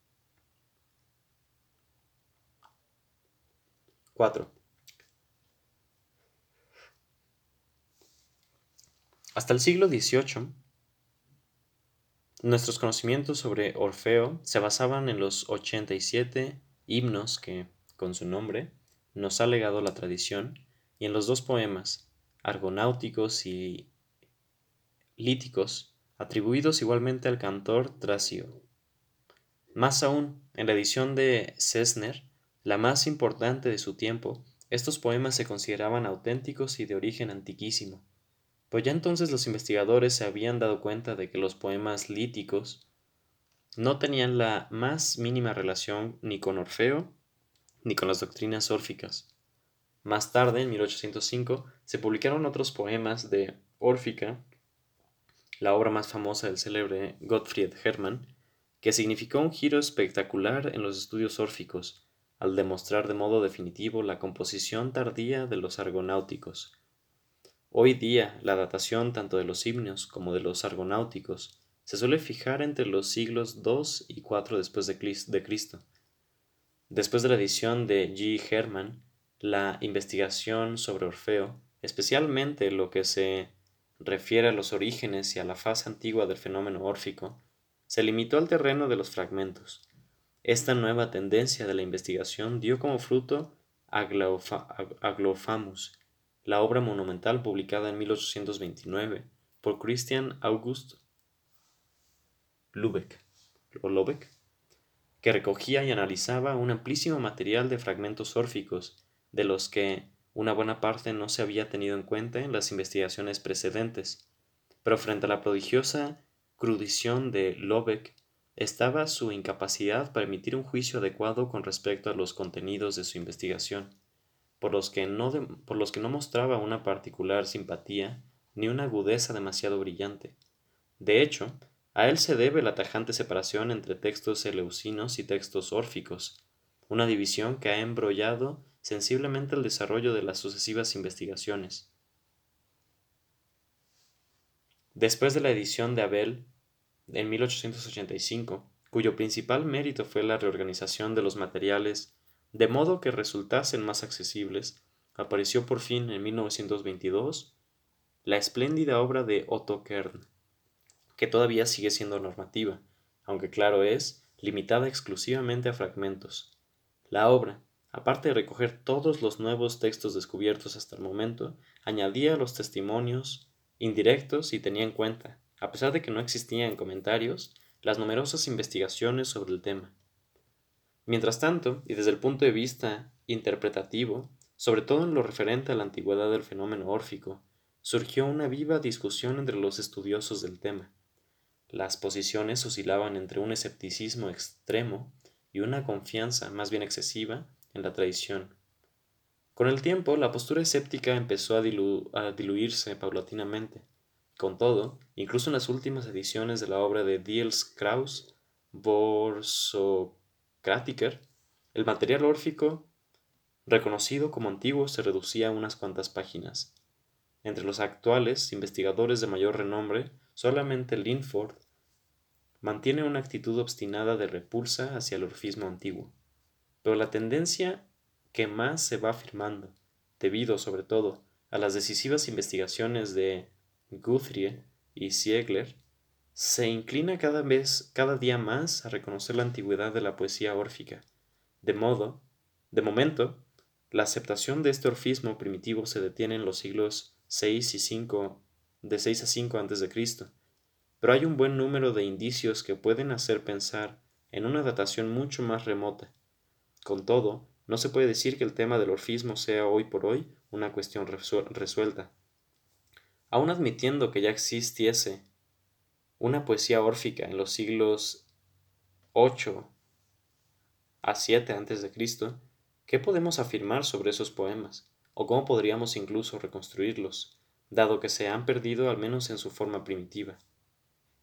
4. Hasta el siglo XVIII, nuestros conocimientos sobre Orfeo se basaban en los 87 himnos que, con su nombre, nos ha legado la tradición y en los dos poemas, argonáuticos y líticos, atribuidos igualmente al cantor Tracio. Más aún, en la edición de Cessner, la más importante de su tiempo, estos poemas se consideraban auténticos y de origen antiquísimo, pues ya entonces los investigadores se habían dado cuenta de que los poemas líticos no tenían la más mínima relación ni con Orfeo ni con las doctrinas órficas. Más tarde, en 1805, se publicaron otros poemas de Órfica, la obra más famosa del célebre Gottfried Hermann, que significó un giro espectacular en los estudios órficos, al demostrar de modo definitivo la composición tardía de los argonáuticos. Hoy día, la datación tanto de los himnos como de los argonáuticos se suele fijar entre los siglos II y IV después de Cristo, Después de la edición de G. Herman, la investigación sobre Orfeo, especialmente lo que se refiere a los orígenes y a la fase antigua del fenómeno órfico, se limitó al terreno de los fragmentos. Esta nueva tendencia de la investigación dio como fruto Aglofamus, la obra monumental publicada en 1829 por Christian August Lubeck, o Lobeck, que recogía y analizaba un amplísimo material de fragmentos órficos, de los que una buena parte no se había tenido en cuenta en las investigaciones precedentes. Pero frente a la prodigiosa crudición de Lobeck estaba su incapacidad para emitir un juicio adecuado con respecto a los contenidos de su investigación, por los que no, por los que no mostraba una particular simpatía ni una agudeza demasiado brillante. De hecho, a él se debe la tajante separación entre textos eleusinos y textos órficos, una división que ha embrollado sensiblemente el desarrollo de las sucesivas investigaciones. Después de la edición de Abel, en 1885, cuyo principal mérito fue la reorganización de los materiales de modo que resultasen más accesibles, apareció por fin en 1922 la espléndida obra de Otto Kern, que todavía sigue siendo normativa, aunque claro es, limitada exclusivamente a fragmentos. La obra, aparte de recoger todos los nuevos textos descubiertos hasta el momento, añadía los testimonios indirectos y tenía en cuenta, a pesar de que no existían comentarios, las numerosas investigaciones sobre el tema. Mientras tanto, y desde el punto de vista interpretativo, sobre todo en lo referente a la antigüedad del fenómeno órfico, surgió una viva discusión entre los estudiosos del tema. Las posiciones oscilaban entre un escepticismo extremo y una confianza más bien excesiva en la tradición. Con el tiempo, la postura escéptica empezó a, diluirse paulatinamente. Con todo, incluso en las últimas ediciones de la obra de Diels Kraus, Borsokratiker, el material órfico reconocido como antiguo se reducía a unas cuantas páginas. Entre los actuales investigadores de mayor renombre, solamente Linford mantiene una actitud obstinada de repulsa hacia el orfismo antiguo. Pero la tendencia que más se va afirmando, debido sobre todo a las decisivas investigaciones de Guthrie y Siegler, se inclina cada vez, cada día más a reconocer la antigüedad de la poesía órfica, de modo, de momento, la aceptación de este orfismo primitivo se detiene en los siglos 6 y 5, de 6 a 5 a.C., pero hay un buen número de indicios que pueden hacer pensar en una datación mucho más remota. Con todo, no se puede decir que el tema del orfismo sea hoy por hoy una cuestión resuelta. Aun admitiendo que ya existiese una poesía órfica en los siglos 8 a 7 a.C., ¿qué podemos afirmar sobre esos poemas? ¿O cómo podríamos incluso reconstruirlos, dado que se han perdido al menos en su forma primitiva?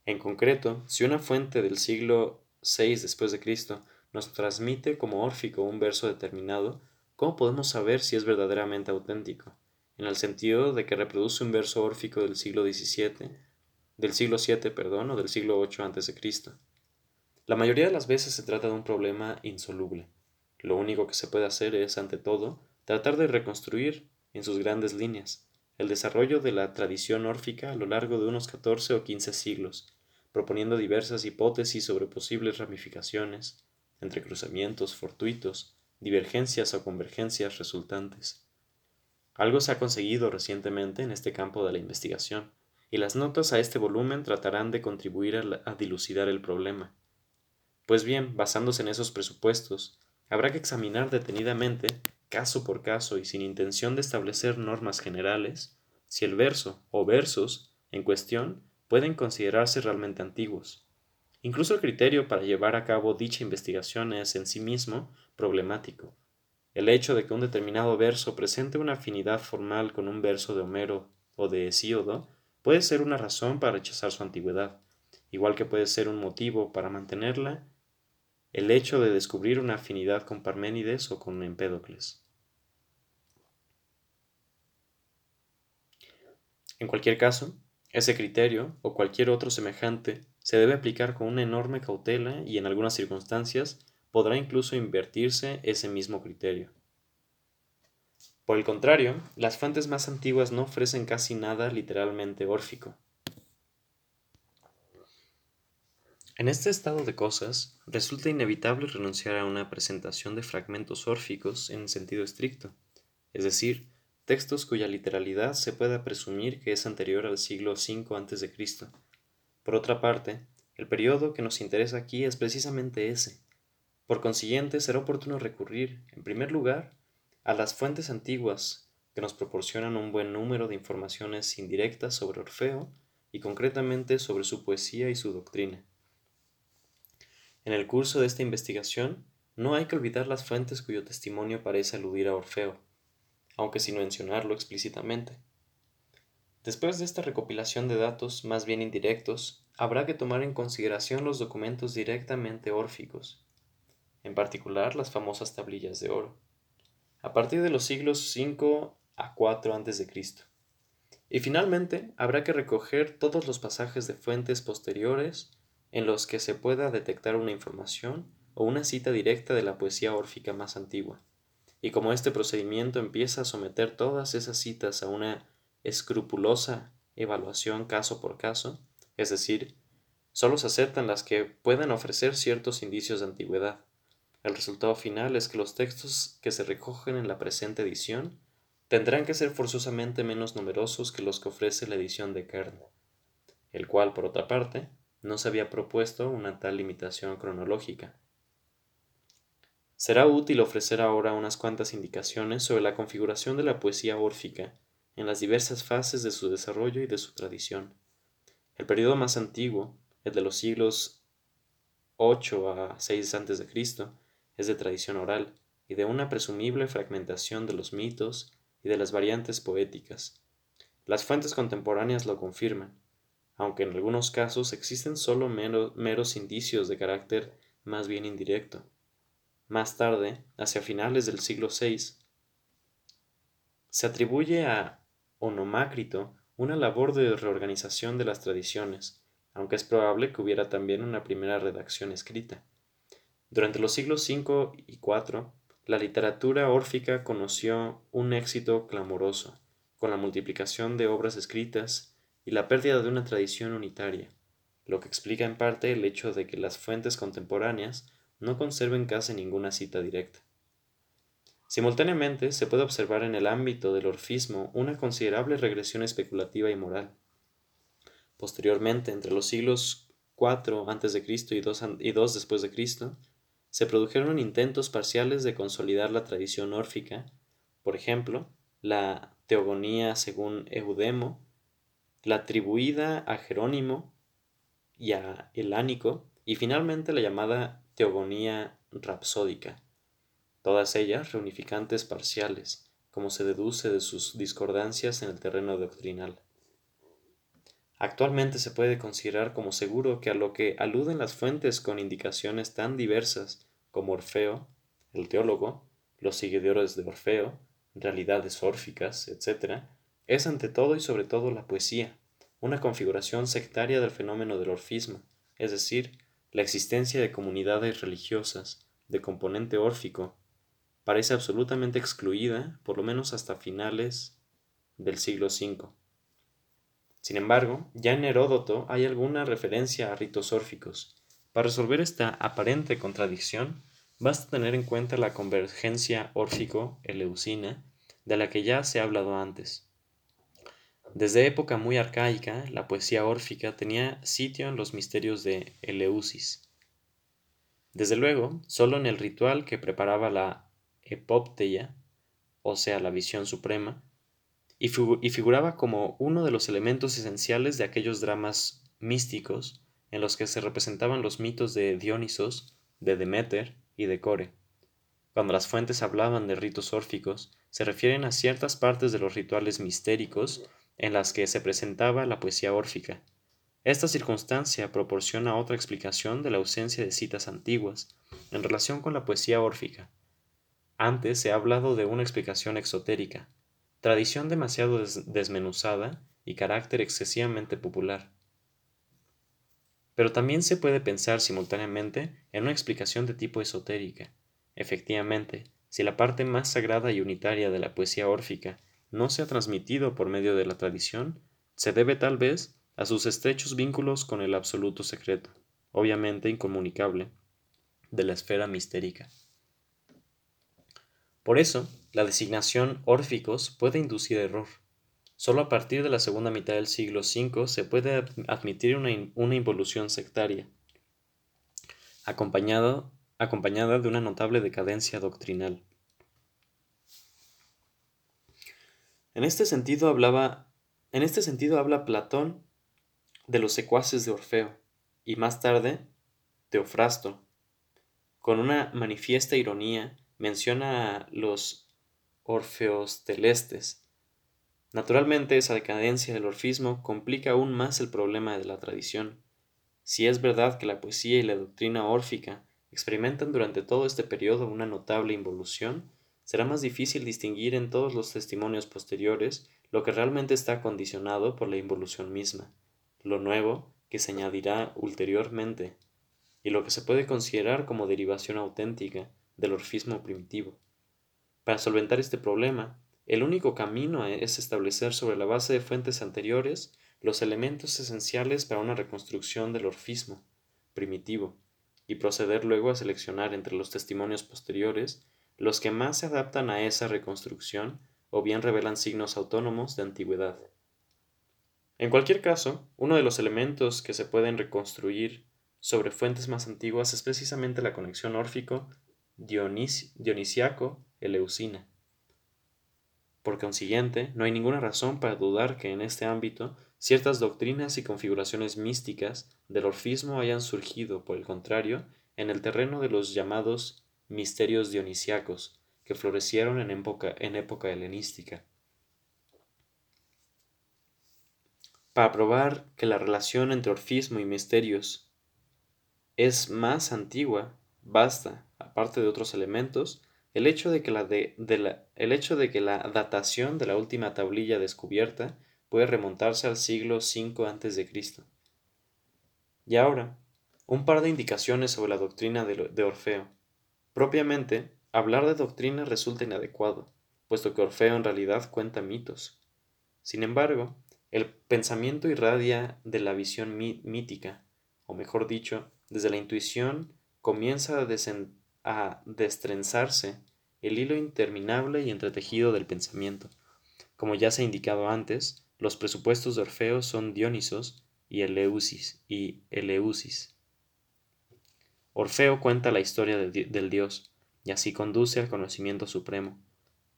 En concreto, si una fuente del siglo VI después de Cristo nos transmite como órfico un verso determinado, ¿cómo podemos saber si es verdaderamente auténtico? En el sentido de que reproduce un verso órfico del siglo XVII, del siglo VII, perdón, o del siglo VIII a.C. La mayoría de las veces se trata de un problema insoluble. Lo único que se puede hacer es, ante todo, tratar de reconstruir, en sus grandes líneas, el desarrollo de la tradición órfica a lo largo de unos 14 o 15 siglos, proponiendo diversas hipótesis sobre posibles ramificaciones, entrecruzamientos fortuitos, divergencias o convergencias resultantes. Algo se ha conseguido recientemente en este campo de la investigación, y las notas a este volumen tratarán de contribuir a, dilucidar el problema. Pues bien, basándose en esos presupuestos, habrá que examinar detenidamente, caso por caso y sin intención de establecer normas generales, si el verso o versos en cuestión pueden considerarse realmente antiguos. Incluso el criterio para llevar a cabo dicha investigación es en sí mismo problemático. El hecho de que un determinado verso presente una afinidad formal con un verso de Homero o de Hesíodo puede ser una razón para rechazar su antigüedad, igual que puede ser un motivo para mantenerla el hecho de descubrir una afinidad con Parménides o con Empédocles. En cualquier caso, ese criterio, o cualquier otro semejante, se debe aplicar con una enorme cautela y en algunas circunstancias podrá incluso invertirse ese mismo criterio. Por el contrario, las fuentes más antiguas no ofrecen casi nada literalmente órfico. En este estado de cosas, resulta inevitable renunciar a una presentación de fragmentos órficos en sentido estricto, es decir, textos cuya literalidad se pueda presumir que es anterior al siglo V a.C. Por otra parte, el periodo que nos interesa aquí es precisamente ese. Por consiguiente, será oportuno recurrir, en primer lugar, a las fuentes antiguas que nos proporcionan un buen número de informaciones indirectas sobre Orfeo y concretamente sobre su poesía y su doctrina. En el curso de esta investigación, no hay que olvidar las fuentes cuyo testimonio parece aludir a Orfeo, aunque sin mencionarlo explícitamente. Después de esta recopilación de datos más bien indirectos, habrá que tomar en consideración los documentos directamente órficos, en particular las famosas tablillas de oro, a partir de los siglos 5 a 4 a.C. Y finalmente habrá que recoger todos los pasajes de fuentes posteriores en los que se pueda detectar una información o una cita directa de la poesía órfica más antigua y como este procedimiento empieza a someter todas esas citas a una escrupulosa evaluación caso por caso, es decir, solo se aceptan las que puedan ofrecer ciertos indicios de antigüedad. El resultado final es que los textos que se recogen en la presente edición tendrán que ser forzosamente menos numerosos que los que ofrece la edición de Kern, el cual, por otra parte, no se había propuesto una tal limitación cronológica. Será útil ofrecer ahora unas cuantas indicaciones sobre la configuración de la poesía órfica en las diversas fases de su desarrollo y de su tradición. El periodo más antiguo, el de los siglos 8 a 6 a.C., es de tradición oral y de una presumible fragmentación de los mitos y de las variantes poéticas. Las fuentes contemporáneas lo confirman, aunque en algunos casos existen solo meros indicios de carácter más bien indirecto. Más tarde, hacia finales del siglo VI, se atribuye a Onomácrito una labor de reorganización de las tradiciones, aunque es probable que hubiera también una primera redacción escrita. Durante los siglos V y IV, la literatura órfica conoció un éxito clamoroso, con la multiplicación de obras escritas y la pérdida de una tradición unitaria. lo que explica en parte el hecho de que las fuentes contemporáneas no conserven casi ninguna cita directa. Simultáneamente, se puede observar en el ámbito del orfismo una considerable regresión especulativa y moral. Posteriormente, entre los siglos IV a.C. y 2, y después de Cristo, se produjeron intentos parciales de consolidar la tradición órfica, por ejemplo, la teogonía según Eudemo, la atribuida a Jerónimo y a Elánico, y finalmente la llamada teogonía rapsódica, todas ellas reunificantes parciales, como se deduce de sus discordancias en el terreno doctrinal. Actualmente se puede considerar como seguro que a lo que aluden las fuentes con indicaciones tan diversas como Orfeo, el teólogo, los seguidores de Orfeo, realidades órficas, etc., es ante todo y sobre todo la poesía, una configuración sectaria del fenómeno del orfismo, es decir, la existencia de comunidades religiosas de componente órfico, parece absolutamente excluida, por lo menos hasta finales del siglo V. Sin embargo, ya en Heródoto hay alguna referencia a ritos órficos. Para resolver esta aparente contradicción, basta tener en cuenta la convergencia órfico-eleusina de la que ya se ha hablado antes. Desde época muy arcaica, la poesía órfica tenía sitio en los misterios de Eleusis. Desde luego, solo en el ritual que preparaba la epopteia, o sea, la visión suprema, y, figuraba como uno de los elementos esenciales de aquellos dramas místicos en los que se representaban los mitos de Dionisos, de Demeter y de Core. Cuando las fuentes hablaban de ritos órficos, se refieren a ciertas partes de los rituales mistéricos en las que se presentaba la poesía órfica. Esta circunstancia proporciona otra explicación de la ausencia de citas antiguas en relación con la poesía órfica. Antes se ha hablado de una explicación exotérica, tradición demasiado desmenuzada y carácter excesivamente popular. Pero también se puede pensar simultáneamente en una explicación de tipo esotérica. Efectivamente, si la parte más sagrada y unitaria de la poesía órfica no se ha transmitido por medio de la tradición, se debe tal vez a sus estrechos vínculos con el absoluto secreto, obviamente incomunicable, de la esfera mistérica. Por eso, la designación órficos puede inducir error. Solo a partir de la segunda mitad del siglo V se puede admitir una, involución sectaria, acompañada, de una notable decadencia doctrinal. En este sentido hablaba, en este sentido habla Platón de los secuaces de Orfeo y más tarde Teofrasto, con una manifiesta ironía menciona a los Orfeos celestes. Naturalmente, esa decadencia del orfismo complica aún más el problema de la tradición. Si es verdad que la poesía y la doctrina órfica experimentan durante todo este periodo una notable involución, será más difícil distinguir en todos los testimonios posteriores lo que realmente está condicionado por la involución misma, lo nuevo que se añadirá ulteriormente, y lo que se puede considerar como derivación auténtica del orfismo primitivo. Para solventar este problema, el único camino es establecer sobre la base de fuentes anteriores los elementos esenciales para una reconstrucción del orfismo primitivo y proceder luego a seleccionar entre los testimonios posteriores los que más se adaptan a esa reconstrucción o bien revelan signos autónomos de antigüedad. En cualquier caso, uno de los elementos que se pueden reconstruir sobre fuentes más antiguas es precisamente la conexión órfico dionisiaco Eleusina. Por consiguiente, no hay ninguna razón para dudar que en este ámbito ciertas doctrinas y configuraciones místicas del orfismo hayan surgido, por el contrario, en el terreno de los llamados misterios dionisiacos, que florecieron en época, en época helenística. Para probar que la relación entre orfismo y misterios es más antigua, basta, aparte de otros elementos, el hecho de que la, el hecho de que la datación de la última tablilla descubierta puede remontarse al siglo V a.C. Y ahora, un par de indicaciones sobre la doctrina de, de Orfeo. Propiamente, hablar de doctrina resulta inadecuado, puesto que Orfeo en realidad cuenta mitos. Sin embargo, el pensamiento irradia de la visión mítica, o mejor dicho, desde la intuición comienza a, a destrenzarse el hilo interminable y entretejido del pensamiento. Como ya se ha indicado antes, los presupuestos de Orfeo son Dionisos y Eleusis. Y Eleusis. Orfeo cuenta la historia del dios, y así conduce al conocimiento supremo.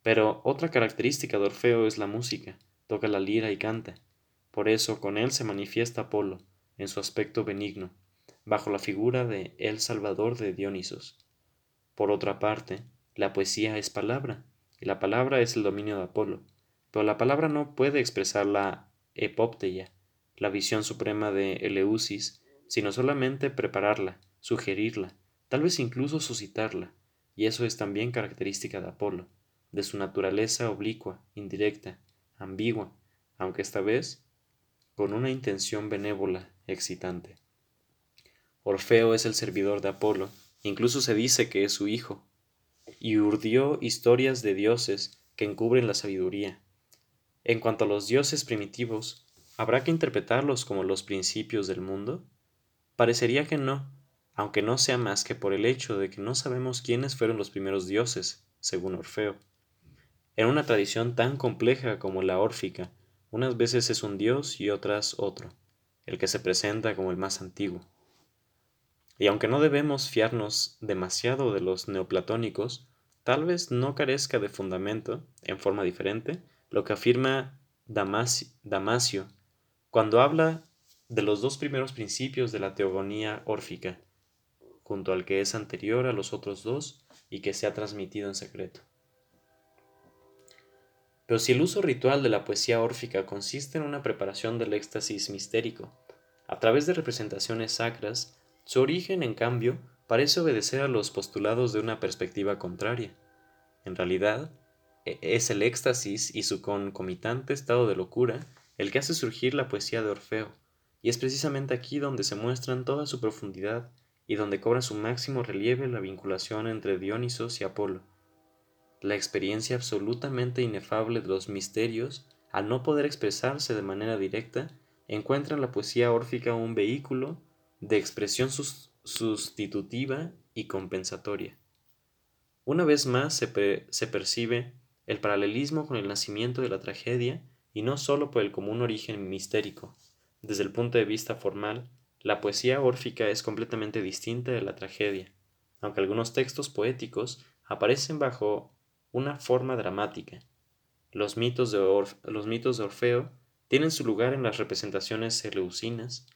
Pero otra característica de Orfeo es la música, toca la lira y canta. Por eso con él se manifiesta Apolo, en su aspecto benigno, bajo la figura de el Salvador de Dionisos. Por otra parte, la poesía es palabra, y la palabra es el dominio de Apolo, pero la palabra no puede expresar la epopteia, la visión suprema de Eleusis, sino solamente prepararla, sugerirla, tal vez incluso suscitarla, y eso es también característica de Apolo, de su naturaleza oblicua, indirecta, ambigua, aunque esta vez con una intención benévola, excitante. Orfeo es el servidor de Apolo, incluso se dice que es su hijo, y urdió historias de dioses que encubren la sabiduría. En cuanto a los dioses primitivos, ¿habrá que interpretarlos como los principios del mundo? Parecería que no, aunque no sea más que por el hecho de que no sabemos quiénes fueron los primeros dioses, según Orfeo. En una tradición tan compleja como la órfica, unas veces es un dios y otras otro, el que se presenta como el más antiguo. Y aunque no debemos fiarnos demasiado de los neoplatónicos, tal vez no carezca de fundamento, en forma diferente, lo que afirma Damasio cuando habla de los dos primeros principios de la teogonía órfica, junto al que es anterior a los otros dos y que se ha transmitido en secreto. Pero si el uso ritual de la poesía órfica consiste en una preparación del éxtasis mistérico, a través de representaciones sacras, su origen, en cambio, parece obedecer a los postulados de una perspectiva contraria. En realidad, e-, es el éxtasis y su concomitante estado de locura el que hace surgir la poesía de Orfeo, y es precisamente aquí donde se muestra toda su profundidad y donde cobra su máximo relieve la vinculación entre Dionisos y Apolo. La experiencia absolutamente inefable de los misterios, al no poder expresarse de manera directa, encuentra en la poesía órfica un vehículo de expresión sustitutiva y compensatoria. Una vez más se, se percibe el paralelismo con el nacimiento de la tragedia y no sólo por el común origen mistérico. Desde el punto de vista formal, la poesía órfica es completamente distinta de la tragedia, aunque algunos textos poéticos aparecen bajo una forma dramática. Los mitos de, los mitos de Orfeo tienen su lugar en las representaciones seleucinas,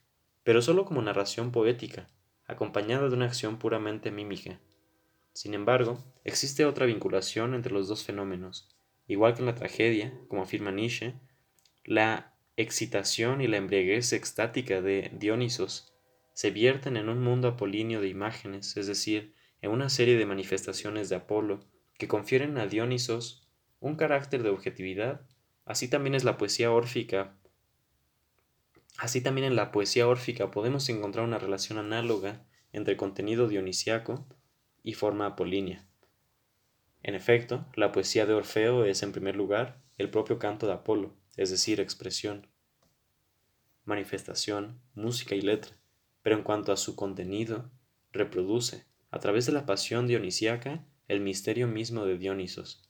pero solo como narración poética, acompañada de una acción puramente mímica. Sin embargo, existe otra vinculación entre los dos fenómenos. Igual que en la tragedia, como afirma Nietzsche, la excitación y la embriaguez extática de Dionisos se vierten en un mundo apolíneo de imágenes, es decir, en una serie de manifestaciones de Apolo que confieren a Dionisos un carácter de objetividad. Así también es la poesía órfica Así también en la poesía órfica podemos encontrar una relación análoga entre contenido dionisiaco y forma apolínea. En efecto, la poesía de Orfeo es en primer lugar el propio canto de Apolo, es decir, expresión, manifestación, música y letra, pero en cuanto a su contenido, reproduce, a través de la pasión dionisiaca, el misterio mismo de Dionisos.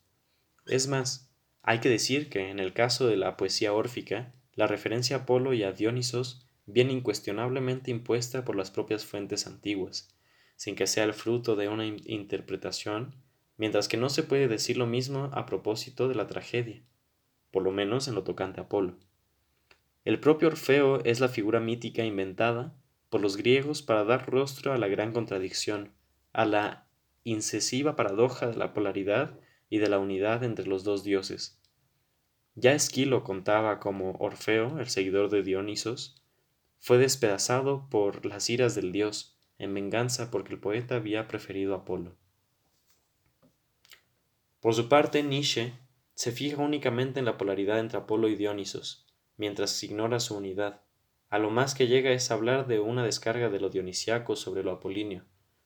Es más, hay que decir que en el caso de la poesía órfica, la referencia a Apolo y a Dionisos viene incuestionablemente impuesta por las propias fuentes antiguas, sin que sea el fruto de una interpretación, mientras que no se puede decir lo mismo a propósito de la tragedia, por lo menos en lo tocante a Apolo. El propio Orfeo es la figura mítica inventada por los griegos para dar rostro a la gran contradicción, a la incesiva paradoja de la polaridad y de la unidad entre los dos dioses, ya Esquilo contaba como Orfeo, el seguidor de Dionisos, fue despedazado por las iras del dios, en venganza porque el poeta había preferido a Apolo. Por su parte, Nietzsche se fija únicamente en la polaridad entre Apolo y Dionisos, mientras ignora su unidad. A lo más que llega es hablar de una descarga de lo dionisiaco sobre lo apolíneo,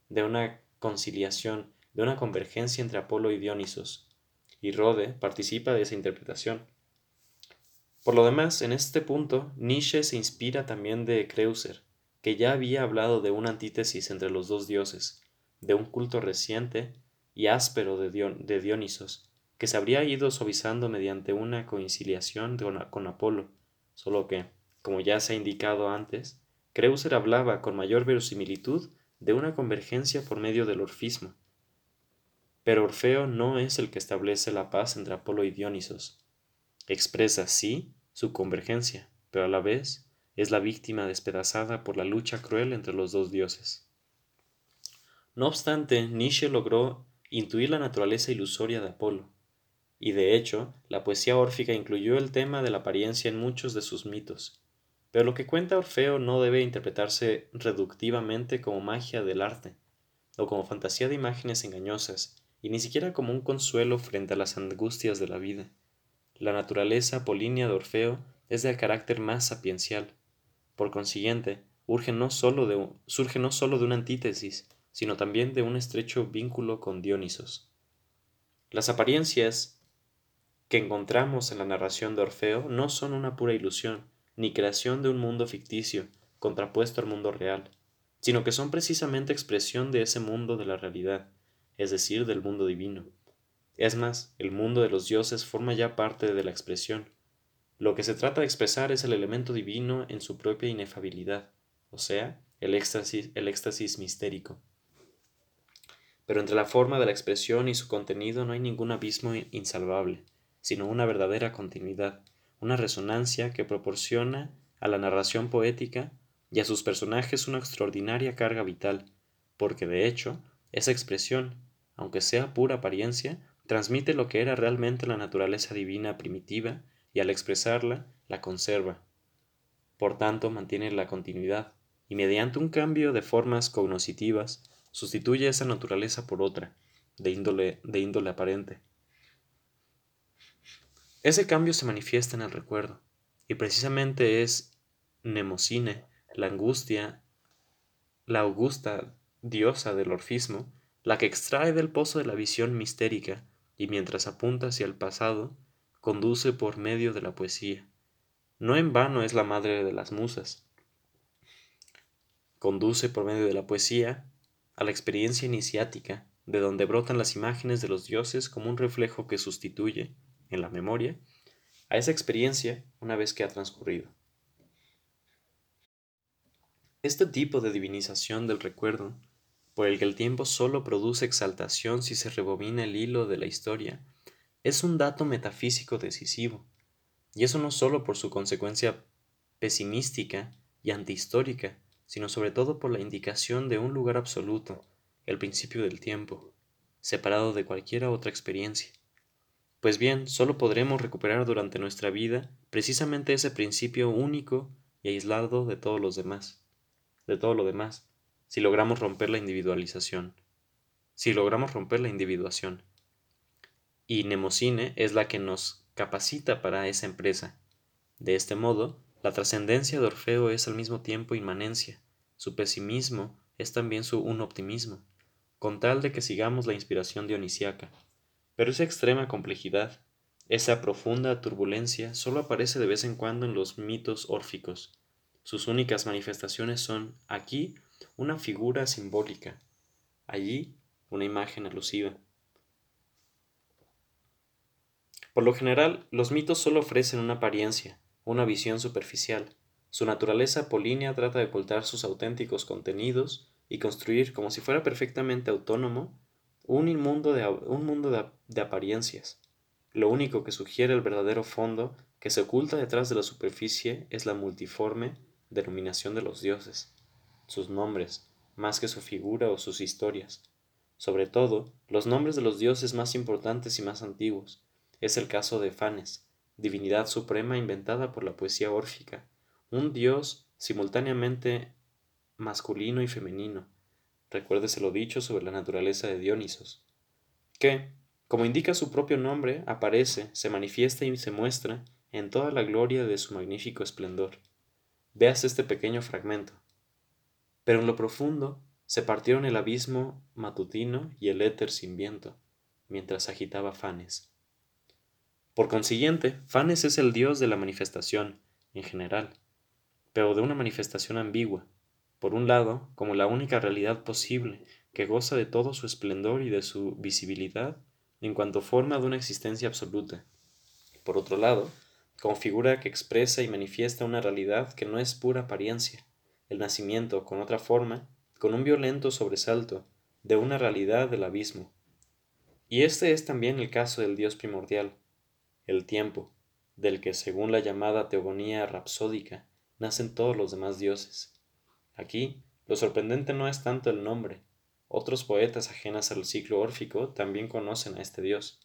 de una conciliación, de una convergencia entre Apolo y Dionisos, y Rode participa de esa interpretación. Por lo demás, en este punto, Nietzsche se inspira también de Kreuser, que ya había hablado de una antítesis entre los dos dioses, de un culto reciente y áspero de, de Dionisos, que se habría ido suavizando mediante una conciliación con Apolo, solo que, como ya se ha indicado antes, Creuser hablaba con mayor verosimilitud de una convergencia por medio del orfismo. Pero Orfeo no es el que establece la paz entre Apolo y Dionisos. Expresa, sí, su convergencia, pero a la vez es la víctima despedazada por la lucha cruel entre los dos dioses. No obstante, Nietzsche logró intuir la naturaleza ilusoria de Apolo, y de hecho, la poesía órfica incluyó el tema de la apariencia en muchos de sus mitos. Pero lo que cuenta Orfeo no debe interpretarse reductivamente como magia del arte, o como fantasía de imágenes engañosas, y ni siquiera como un consuelo frente a las angustias de la vida. La naturaleza apolínea de Orfeo es del carácter más sapiencial. Por consiguiente, no solo de, surge no sólo de una antítesis, sino también de un estrecho vínculo con Dionisos. Las apariencias que encontramos en la narración de Orfeo no son una pura ilusión, ni creación de un mundo ficticio, contrapuesto al mundo real, sino que son precisamente expresión de ese mundo de la realidad, es decir, del mundo divino. Es más, el mundo de los dioses forma ya parte de la expresión. Lo que se trata de expresar es el elemento divino en su propia inefabilidad, o sea, el éxtasis, el éxtasis mistérico. Pero entre la forma de la expresión y su contenido no hay ningún abismo insalvable sino una verdadera continuidad, una resonancia que proporciona a la narración poética y a sus personajes una extraordinaria carga vital, porque de hecho, esa expresión, aunque sea pura apariencia, transmite lo que era realmente la naturaleza divina primitiva y al expresarla la conserva. Por tanto, mantiene la continuidad y mediante un cambio de formas cognoscitivas sustituye esa naturaleza por otra, de índole, de índole aparente. Ese cambio se manifiesta en el recuerdo, y precisamente es Nemocine, la angustia, la augusta diosa del orfismo, la que extrae del pozo de la visión mistérica y mientras apunta hacia el pasado, conduce por medio de la poesía. No en vano es la madre de las musas. Conduce por medio de la poesía a la experiencia iniciática, de donde brotan las imágenes de los dioses como un reflejo que sustituye, en la memoria a esa experiencia una vez que ha transcurrido. Este tipo de divinización del recuerdo, por el que el tiempo solo produce exaltación si se rebobina el hilo de la historia, es un dato metafísico decisivo, y eso no solo por su consecuencia pesimística y antihistórica, sino sobre todo por la indicación de un lugar absoluto, el principio del tiempo, separado de cualquier otra experiencia. Pues bien, solo podremos recuperar durante nuestra vida precisamente ese principio único y aislado de todos los demás, de todo lo demás, si logramos romper la individualización, si logramos romper la individuación. Y Nemocine es la que nos capacita para esa empresa. De este modo, la trascendencia de Orfeo es al mismo tiempo inmanencia, su pesimismo es también su un optimismo, con tal de que sigamos la inspiración dionisiaca. Pero esa extrema complejidad, esa profunda turbulencia, solo aparece de vez en cuando en los mitos órficos. Sus únicas manifestaciones son aquí una figura simbólica, allí una imagen alusiva. Por lo general, los mitos solo ofrecen una apariencia, una visión superficial. Su naturaleza apolínea trata de ocultar sus auténticos contenidos y construir, como si fuera perfectamente autónomo, un, mundo de, un mundo de, apariencias. Lo único que sugiere el verdadero fondo que se oculta detrás de la superficie es la multiforme denominación de los dioses, sus nombres, más que su figura o sus historias. Sobre todo, los nombres de los dioses más importantes y más antiguos. Es el caso de Fanes, divinidad suprema inventada por la poesía órfica, un dios simultáneamente masculino y femenino, recuérdese lo dicho sobre la naturaleza de Dionisos, que, como indica su propio nombre, aparece, se manifiesta y se muestra en toda la gloria de su magnífico esplendor. Veas este pequeño fragmento. Pero en lo profundo se partieron el abismo matutino y el éter sin viento, mientras agitaba Fanes. Por consiguiente, Fanes es el dios de la manifestación, en general, pero de una manifestación ambigua, por un lado, como la única realidad posible, que goza de todo su esplendor y de su visibilidad en cuanto forma de una existencia absoluta. Por otro lado, como figura que expresa y manifiesta una realidad que no es pura apariencia, el nacimiento, con otra forma, con un violento sobresalto, de una realidad del abismo. Y este es también el caso del Dios primordial, el tiempo, del que, según la llamada teogonía rapsódica, nacen todos los demás dioses. Aquí, lo sorprendente no es tanto el nombre, otros poetas ajenas al ciclo órfico también conocen a este dios.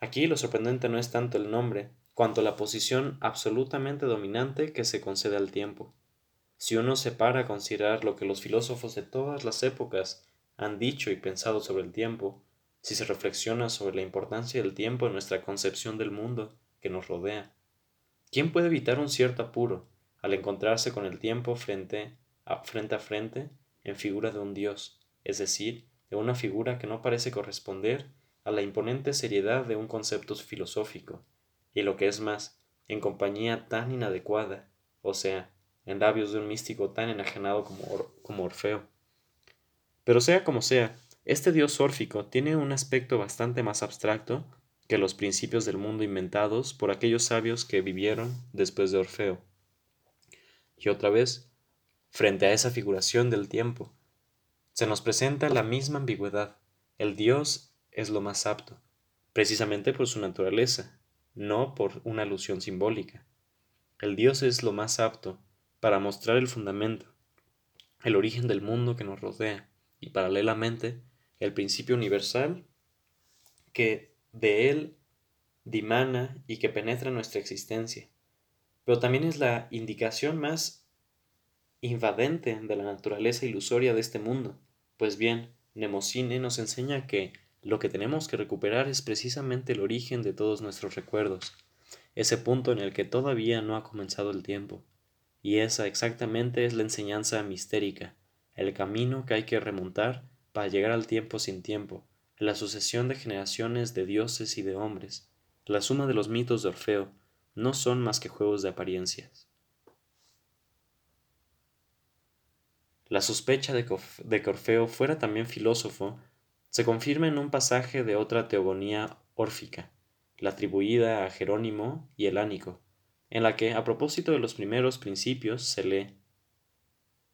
Aquí lo sorprendente no es tanto el nombre, cuanto la posición absolutamente dominante que se concede al tiempo. Si uno se para a considerar lo que los filósofos de todas las épocas han dicho y pensado sobre el tiempo, si se reflexiona sobre la importancia del tiempo en nuestra concepción del mundo que nos rodea, ¿quién puede evitar un cierto apuro al encontrarse con el tiempo frente a frente, a frente en figura de un dios, es decir, de una figura que no parece corresponder a la imponente seriedad de un concepto filosófico, y lo que es más, en compañía tan inadecuada, o sea, en labios de un místico tan enajenado como, como Orfeo. Pero sea como sea, este dios órfico tiene un aspecto bastante más abstracto que los principios del mundo inventados por aquellos sabios que vivieron después de Orfeo. Y otra vez, frente a esa figuración del tiempo, se nos presenta la misma ambigüedad. El dios es lo más apto, precisamente por su naturaleza, no por una alusión simbólica. El dios es lo más apto para mostrar el fundamento, el origen del mundo que nos rodea y paralelamente el principio universal que de él dimana y que penetra nuestra existencia, pero también es la indicación más invadente de la naturaleza ilusoria de este mundo. Pues bien, Nemocine nos enseña que lo que tenemos que recuperar es precisamente el origen de todos nuestros recuerdos, ese punto en el que todavía no ha comenzado el tiempo. Y esa exactamente es la enseñanza mistérica, el camino que hay que remontar para llegar al tiempo sin tiempo, la sucesión de generaciones de dioses y de hombres, la suma de los mitos de Orfeo, no son más que juegos de apariencias. La sospecha de que Orfeo fuera también filósofo se confirma en un pasaje de otra teogonía órfica, la atribuida a Jerónimo y Elánico, en la que, a propósito de los primeros principios, se lee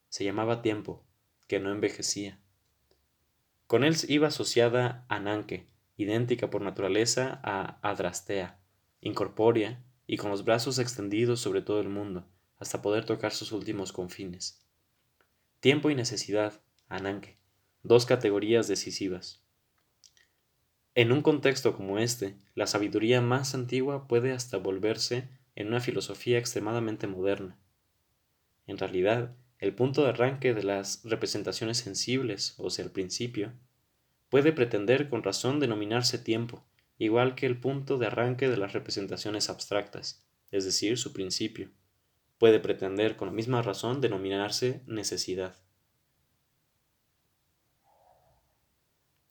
se llamaba tiempo, que no envejecía. Con él iba asociada Ananke, idéntica por naturaleza a Adrastea, incorpórea y con los brazos extendidos sobre todo el mundo, hasta poder tocar sus últimos confines. Tiempo y necesidad, Ananke, dos categorías decisivas. En un contexto como este, la sabiduría más antigua puede hasta volverse en una filosofía extremadamente moderna. En realidad, el punto de arranque de las representaciones sensibles, o sea, el principio, puede pretender con razón denominarse tiempo, igual que el punto de arranque de las representaciones abstractas, es decir, su principio. Puede pretender con la misma razón denominarse necesidad.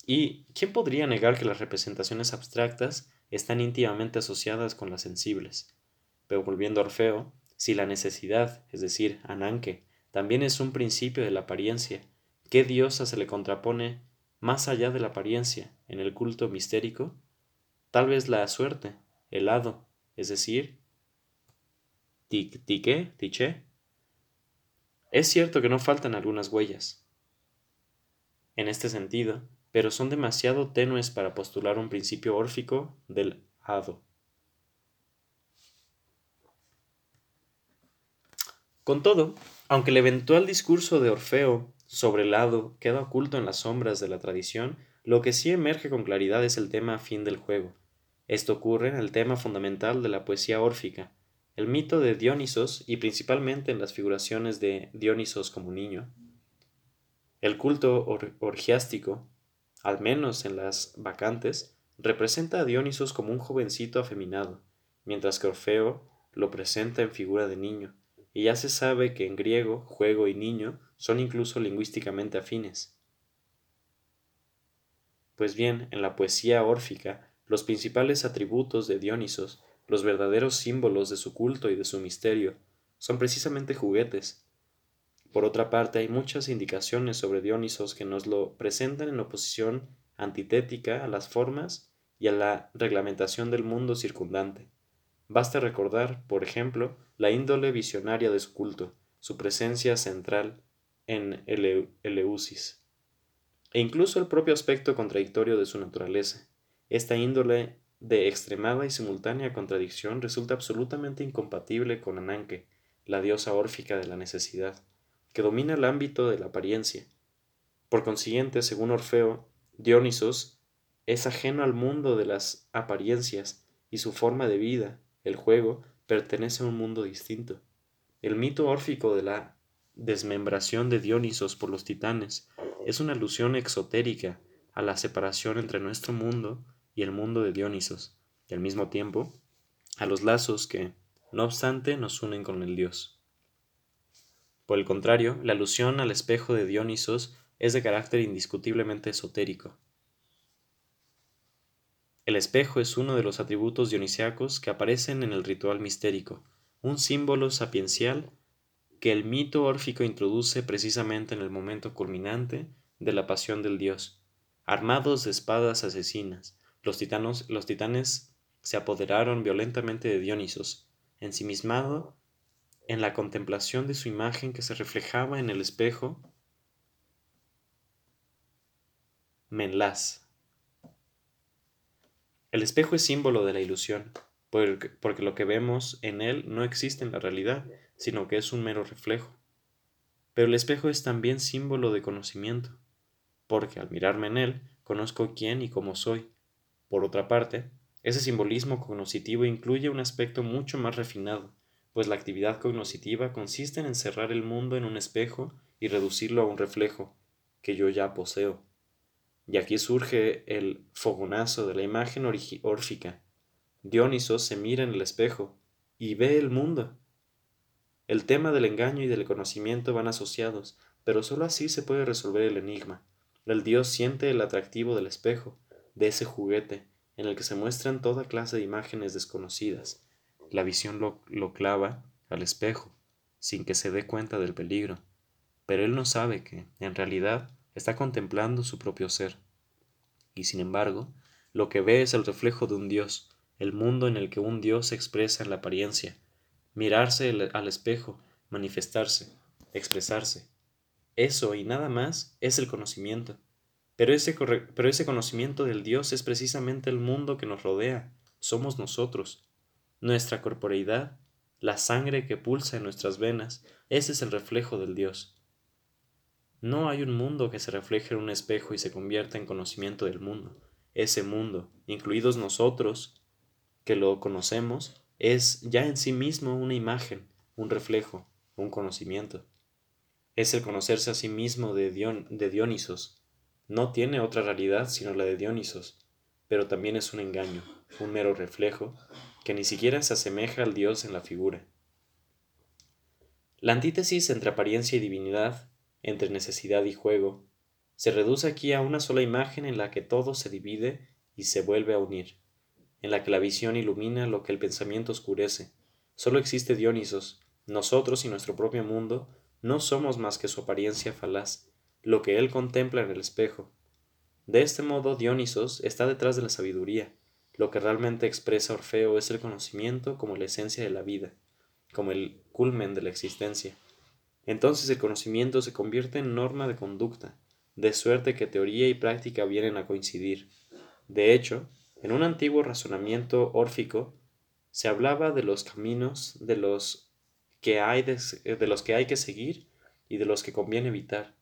¿Y quién podría negar que las representaciones abstractas están íntimamente asociadas con las sensibles? Pero volviendo a Orfeo, si la necesidad, es decir, Ananke, también es un principio de la apariencia. ¿Qué diosa se le contrapone más allá de la apariencia en el culto mistérico? Tal vez la suerte, el hado, es decir, tique, tiché. Es cierto que no faltan algunas huellas. En este sentido, pero son demasiado tenues para postular un principio órfico del hado. Con todo, aunque el eventual discurso de Orfeo sobre el hado queda oculto en las sombras de la tradición, lo que sí emerge con claridad es el tema fin del juego. Esto ocurre en el tema fundamental de la poesía órfica, el mito de Dionisos y principalmente en las figuraciones de Dionisos como niño. El culto orgiástico, al menos en las vacantes, representa a Dionisos como un jovencito afeminado, mientras que Orfeo lo presenta en figura de niño, y ya se sabe que en griego juego y niño son incluso lingüísticamente afines. Pues bien, en la poesía órfica, los principales atributos de Dionisos, los verdaderos símbolos de su culto y de su misterio, son precisamente juguetes, Por otra parte, hay muchas indicaciones sobre Dionisos que nos lo presentan en oposición antitética a las formas y a la reglamentación del mundo circundante. Basta recordar, por ejemplo, la índole visionaria de su culto, su presencia central en Eleusis, e incluso el propio aspecto contradictorio de su naturaleza. Esta índole de extremada y simultánea contradicción resulta absolutamente incompatible con Ananke, la diosa órfica de la necesidad, que domina el ámbito de la apariencia. Por consiguiente, según Orfeo, Dionisos es ajeno al mundo de las apariencias y su forma de vida, el juego, pertenece a un mundo distinto. El mito órfico de la desmembración de Dionisos por los titanes es una alusión exotérica a la separación entre nuestro mundo y el mundo de Dionisos, y al mismo tiempo a los lazos que, no obstante, nos unen con el Dios. Por el contrario, la alusión al espejo de Dionisos es de carácter indiscutiblemente esotérico. El espejo es uno de los atributos dionisiacos que aparecen en el ritual mistérico, un símbolo sapiencial que el mito órfico introduce precisamente en el momento culminante de la pasión del dios. Armados de espadas asesinas, los, titanos, los titanes se apoderaron violentamente de Dionisos, ensimismado en la contemplación de su imagen que se reflejaba en el espejo Menlas. El espejo es símbolo de la ilusión, porque, lo que vemos en él no existe en la realidad, sino que es un mero reflejo. Pero el espejo es también símbolo de conocimiento, porque al mirarme en él, conozco quién y cómo soy. Por otra parte, ese simbolismo cognoscitivo incluye un aspecto mucho más refinado, pues la actividad cognoscitiva consiste en encerrar el mundo en un espejo y reducirlo a un reflejo que yo ya poseo. Y aquí surge el fogonazo de la imagen órfica. Dioniso se mira en el espejo y ve el mundo. El tema del engaño y del conocimiento van asociados, pero sólo así se puede resolver el enigma. El dios siente el atractivo del espejo, de ese juguete, en el que se muestran toda clase de imágenes desconocidas, la visión lo, clava al espejo, sin que se dé cuenta del peligro, pero él no sabe que, en realidad, está contemplando su propio ser. Y sin embargo, lo que ve es el reflejo de un Dios, el mundo en el que un Dios se expresa en la apariencia, mirarse al espejo, manifestarse, expresarse. Eso y nada más es el conocimiento. Pero ese, pero ese conocimiento del Dios es precisamente el mundo que nos rodea, somos nosotros, nuestra corporeidad, la sangre que pulsa en nuestras venas, ese es el reflejo del Dios. No hay un mundo que se refleje en un espejo y se convierta en conocimiento del mundo. Ese mundo, incluidos nosotros, que lo conocemos, es ya en sí mismo una imagen, un reflejo, un conocimiento. Es el conocerse a sí mismo de, de Dionisos. No tiene otra realidad sino la de Dionisos, pero también es un engaño, un mero reflejo que ni siquiera se asemeja al Dios en la figura. La antítesis entre apariencia y divinidad, entre necesidad y juego, se reduce aquí a una sola imagen en la que todo se divide y se vuelve a unir, en la que la visión ilumina lo que el pensamiento oscurece. Solo existe Dionisos, nosotros y nuestro propio mundo no somos más que su apariencia falaz, lo que él contempla en el espejo. De este modo Dionisos está detrás de la sabiduría, lo que realmente expresa Orfeo es el conocimiento como la esencia de la vida, como el culmen de la existencia. Entonces el conocimiento se convierte en norma de conducta, de suerte que teoría y práctica vienen a coincidir. De hecho, en un antiguo razonamiento órfico se hablaba de los caminos de los que hay, de, los que, hay que seguir y de los que conviene evitar,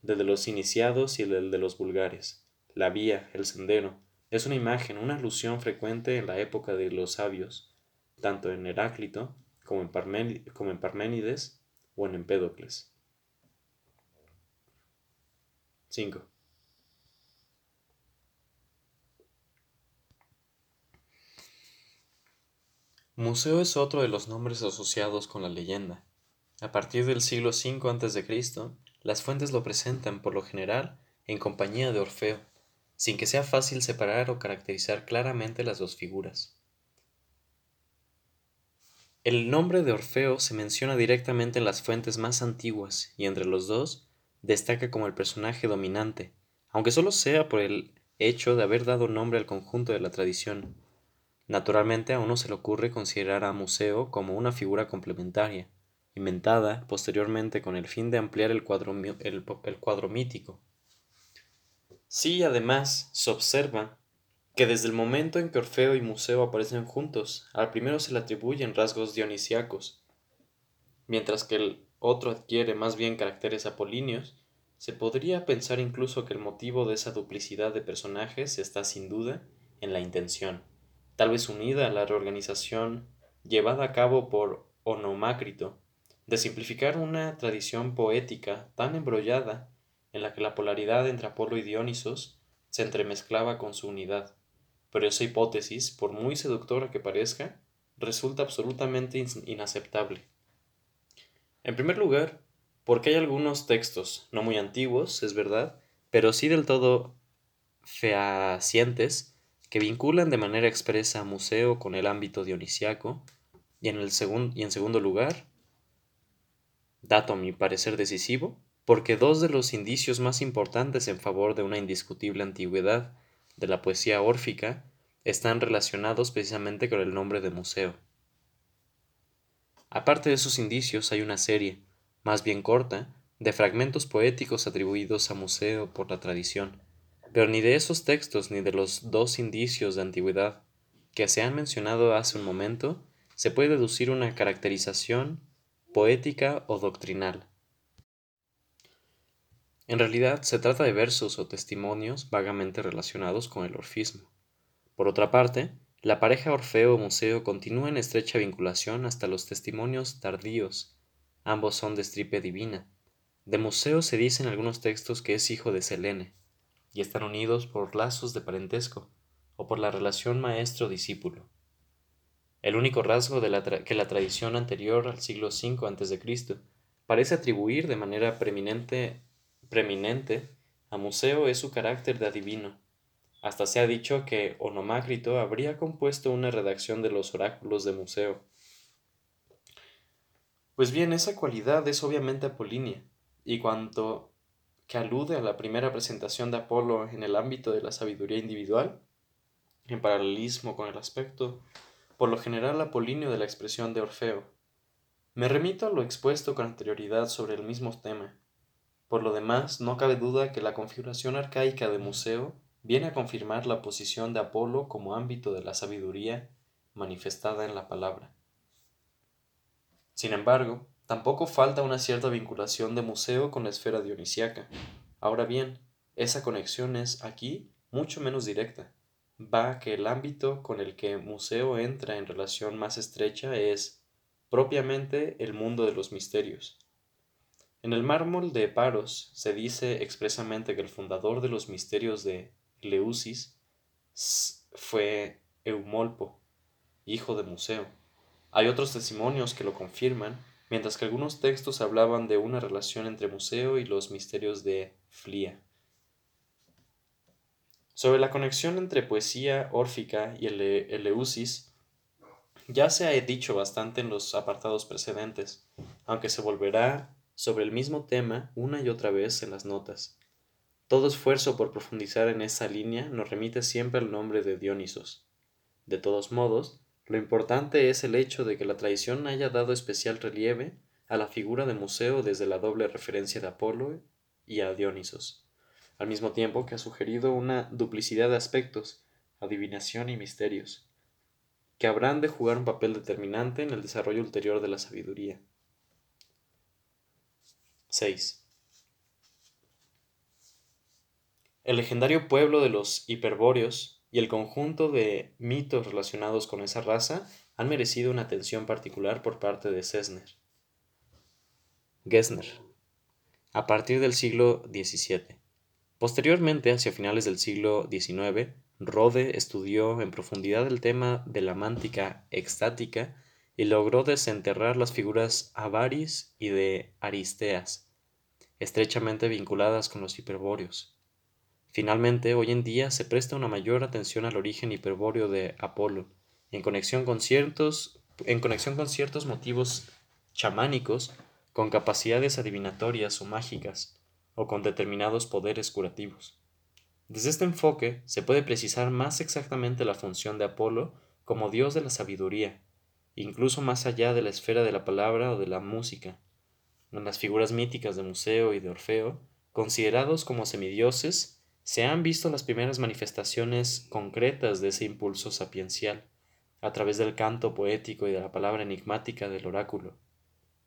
de los iniciados y del de los vulgares, la vía, el sendero, es una imagen, una alusión frecuente en la época de los sabios, tanto en Heráclito como en, Parménides o en Empédocles. 5. Museo es otro de los nombres asociados con la leyenda. A partir del siglo V a.C., las fuentes lo presentan por lo general en compañía de Orfeo, sin que sea fácil separar o caracterizar claramente las dos figuras. El nombre de Orfeo se menciona directamente en las fuentes más antiguas y entre los dos destaca como el personaje dominante, aunque solo sea por el hecho de haber dado nombre al conjunto de la tradición. Naturalmente a uno se le ocurre considerar a Museo como una figura complementaria, inventada posteriormente con el fin de ampliar el cuadro, el, cuadro mítico. Sí, además, se observa que desde el momento en que Orfeo y Museo aparecen juntos, al primero se le atribuyen rasgos dionisíacos, mientras que el otro adquiere más bien caracteres apolíneos, se podría pensar incluso que el motivo de esa duplicidad de personajes está sin duda en la intención, tal vez unida a la reorganización llevada a cabo por Onomácrito, de simplificar una tradición poética tan embrollada en la que la polaridad entre Apolo y Dionisos se entremezclaba con su unidad. Pero esa hipótesis, por muy seductora que parezca, resulta absolutamente inaceptable. En primer lugar, porque hay algunos textos, no muy antiguos, es verdad, pero sí del todo fehacientes, que vinculan de manera expresa a Museo con el ámbito dionisiaco, y en, el y en segundo lugar, dato a mi parecer decisivo, porque dos de los indicios más importantes en favor de una indiscutible antigüedad de la poesía órfica están relacionados precisamente con el nombre de museo. Aparte de esos indicios hay una serie, más bien corta, de fragmentos poéticos atribuidos a museo por la tradición, pero ni de esos textos ni de los dos indicios de antigüedad que se han mencionado hace un momento se puede deducir una caracterización poética o doctrinal. En realidad se trata de versos o testimonios vagamente relacionados con el orfismo. Por otra parte, la pareja Orfeo-Museo continúa en estrecha vinculación hasta los testimonios tardíos. Ambos son de estripe divina. De Museo se dice en algunos textos que es hijo de Selene, y están unidos por lazos de parentesco, o por la relación maestro-discípulo. El único rasgo que la tradición anterior al siglo V a.C. parece atribuir de manera preeminente, preeminente a Museo es su carácter de adivino. Hasta se ha dicho que Onomácrito habría compuesto una redacción de los oráculos de Museo. Pues bien, esa cualidad es obviamente apolínea, y cuanto que alude a la primera presentación de Apolo en el ámbito de la sabiduría individual, en paralelismo con el aspecto por lo general apolíneo de la expresión de Orfeo. Me remito a lo expuesto con anterioridad sobre el mismo tema. Por lo demás, no cabe duda que la configuración arcaica de museo viene a confirmar la posición de Apolo como ámbito de la sabiduría manifestada en la palabra. Sin embargo, tampoco falta una cierta vinculación de museo con la esfera dionisiaca. Ahora bien, esa conexión es aquí mucho menos directa va que el ámbito con el que museo entra en relación más estrecha es propiamente el mundo de los misterios. En el mármol de Paros se dice expresamente que el fundador de los misterios de Leusis fue Eumolpo, hijo de Museo. Hay otros testimonios que lo confirman, mientras que algunos textos hablaban de una relación entre Museo y los misterios de Flia. Sobre la conexión entre poesía órfica y el Eleusis, ya se ha dicho bastante en los apartados precedentes, aunque se volverá sobre el mismo tema una y otra vez en las notas. Todo esfuerzo por profundizar en esa línea nos remite siempre al nombre de Dionisos. De todos modos, lo importante es el hecho de que la tradición haya dado especial relieve a la figura de Museo desde la doble referencia de Apolo y a Dionisos al mismo tiempo que ha sugerido una duplicidad de aspectos, adivinación y misterios, que habrán de jugar un papel determinante en el desarrollo ulterior de la sabiduría. 6. El legendario pueblo de los hiperbóreos y el conjunto de mitos relacionados con esa raza han merecido una atención particular por parte de Sesner. Gessner. A partir del siglo XVII. Posteriormente, hacia finales del siglo XIX, Rode estudió en profundidad el tema de la mántica extática y logró desenterrar las figuras Avaris y de Aristeas, estrechamente vinculadas con los hiperbóreos. Finalmente, hoy en día se presta una mayor atención al origen hiperbóreo de Apolo, en conexión con ciertos en conexión con ciertos motivos chamánicos, con capacidades adivinatorias o mágicas, o con determinados poderes curativos. Desde este enfoque se puede precisar más exactamente la función de Apolo como dios de la sabiduría, incluso más allá de la esfera de la palabra o de la música. Las figuras míticas de Museo y de Orfeo, considerados como semidioses, se han visto las primeras manifestaciones concretas de ese impulso sapiencial, a través del canto poético y de la palabra enigmática del oráculo.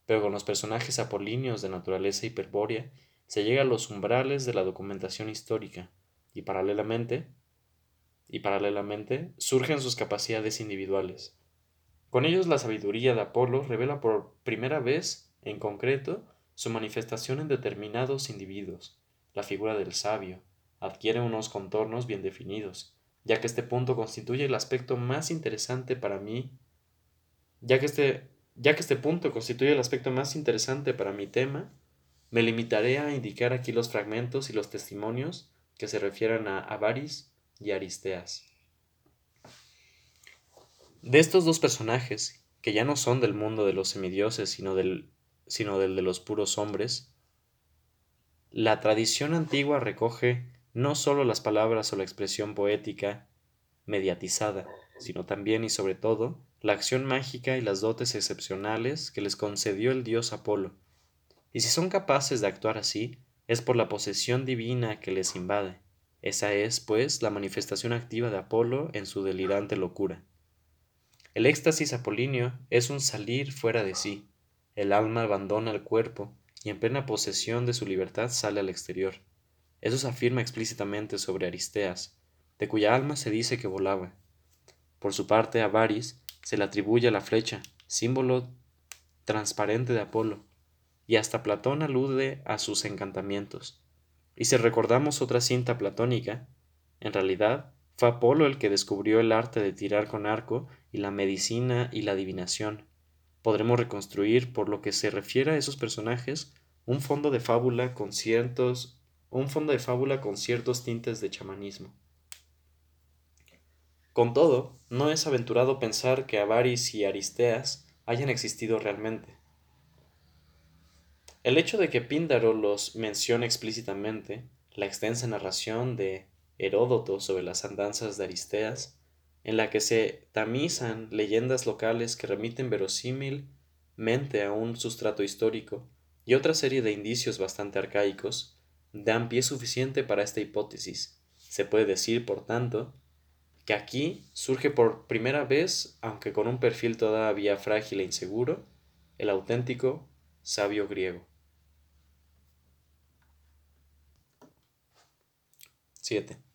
Pero con los personajes apolíneos de naturaleza hiperbórea se llega a los umbrales de la documentación histórica, y paralelamente, y paralelamente surgen sus capacidades individuales. Con ellos la sabiduría de Apolo revela por primera vez, en concreto, su manifestación en determinados individuos. La figura del sabio adquiere unos contornos bien definidos, ya que este punto constituye el aspecto más interesante para mí, ya que este, ya que este punto constituye el aspecto más interesante para mi tema, me limitaré a indicar aquí los fragmentos y los testimonios que se refieran a Avaris y Aristeas. De estos dos personajes, que ya no son del mundo de los semidioses, sino del, sino del de los puros hombres, la tradición antigua recoge no solo las palabras o la expresión poética mediatizada, sino también y sobre todo la acción mágica y las dotes excepcionales que les concedió el dios Apolo. Y si son capaces de actuar así, es por la posesión divina que les invade. Esa es, pues, la manifestación activa de Apolo en su delirante locura. El éxtasis apolíneo es un salir fuera de sí. El alma abandona el cuerpo y en plena posesión de su libertad sale al exterior. Eso se afirma explícitamente sobre Aristeas, de cuya alma se dice que volaba. Por su parte, a Varis se le atribuye la flecha, símbolo transparente de Apolo, y hasta Platón alude a sus encantamientos. Y si recordamos otra cinta platónica, en realidad fue Apolo el que descubrió el arte de tirar con arco y la medicina y la adivinación. Podremos reconstruir, por lo que se refiere a esos personajes, un fondo de fábula con ciertos un fondo de fábula con ciertos tintes de chamanismo. Con todo, no es aventurado pensar que Avaris y Aristeas hayan existido realmente. El hecho de que Píndaro los mencione explícitamente, la extensa narración de Heródoto sobre las andanzas de Aristeas, en la que se tamizan leyendas locales que remiten verosímilmente a un sustrato histórico, y otra serie de indicios bastante arcaicos, dan pie suficiente para esta hipótesis. Se puede decir, por tanto, que aquí surge por primera vez, aunque con un perfil todavía frágil e inseguro, el auténtico sabio griego. 7.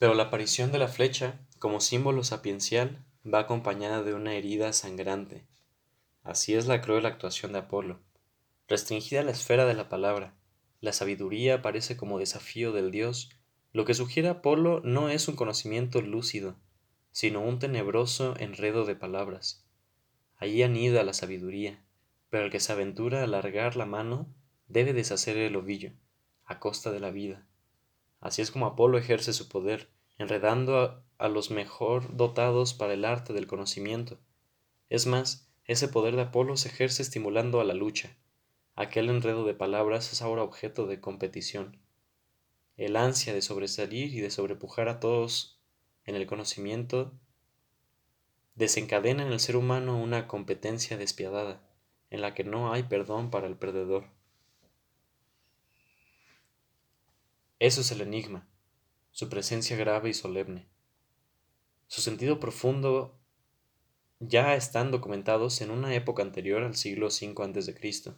Pero la aparición de la flecha, como símbolo sapiencial, va acompañada de una herida sangrante. Así es la cruel actuación de Apolo. Restringida a la esfera de la palabra, la sabiduría aparece como desafío del dios. Lo que sugiere Apolo no es un conocimiento lúcido, sino un tenebroso enredo de palabras. Allí anida la sabiduría, pero el que se aventura a alargar la mano debe deshacer el ovillo, a costa de la vida. Así es como Apolo ejerce su poder, enredando a, los mejor dotados para el arte del conocimiento. Es más, ese poder de Apolo se ejerce estimulando a la lucha. Aquel enredo de palabras es ahora objeto de competición. El ansia de sobresalir y de sobrepujar a todos en el conocimiento desencadena en el ser humano una competencia despiadada, en la que no hay perdón para el perdedor. Eso es el enigma, su presencia grave y solemne. Su sentido profundo ya están documentados en una época anterior al siglo V a.C.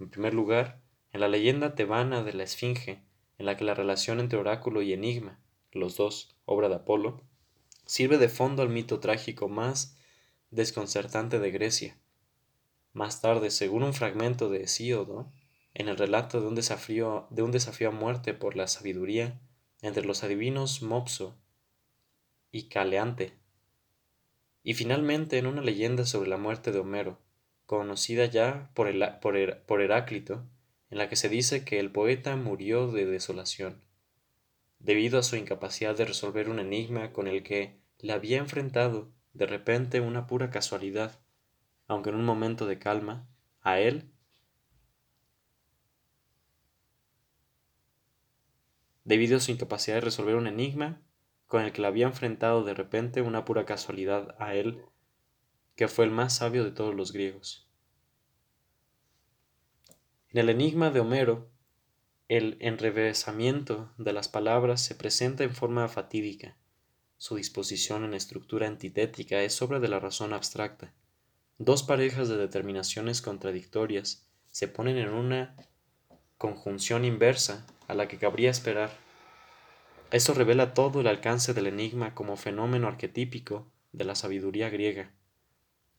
En primer lugar, en la leyenda tebana de la Esfinge, en la que la relación entre oráculo y enigma, los dos, obra de Apolo, sirve de fondo al mito trágico más desconcertante de Grecia. Más tarde, según un fragmento de Hesíodo, en el relato de un desafío, de un desafío a muerte por la sabiduría entre los adivinos Mopso y Caleante, y finalmente en una leyenda sobre la muerte de Homero, conocida ya por, por Heráclito, en la que se dice que el poeta murió de desolación, debido a su incapacidad de resolver un enigma con el que le había enfrentado de repente una pura casualidad, aunque en un momento de calma, a él debido a su incapacidad de resolver un enigma con el que le había enfrentado de repente una pura casualidad a él, que fue el más sabio de todos los griegos. En el enigma de Homero, el enrevesamiento de las palabras se presenta en forma fatídica. Su disposición en estructura antitética es obra de la razón abstracta. Dos parejas de determinaciones contradictorias se ponen en una conjunción inversa a la que cabría esperar. Esto revela todo el alcance del enigma como fenómeno arquetípico de la sabiduría griega.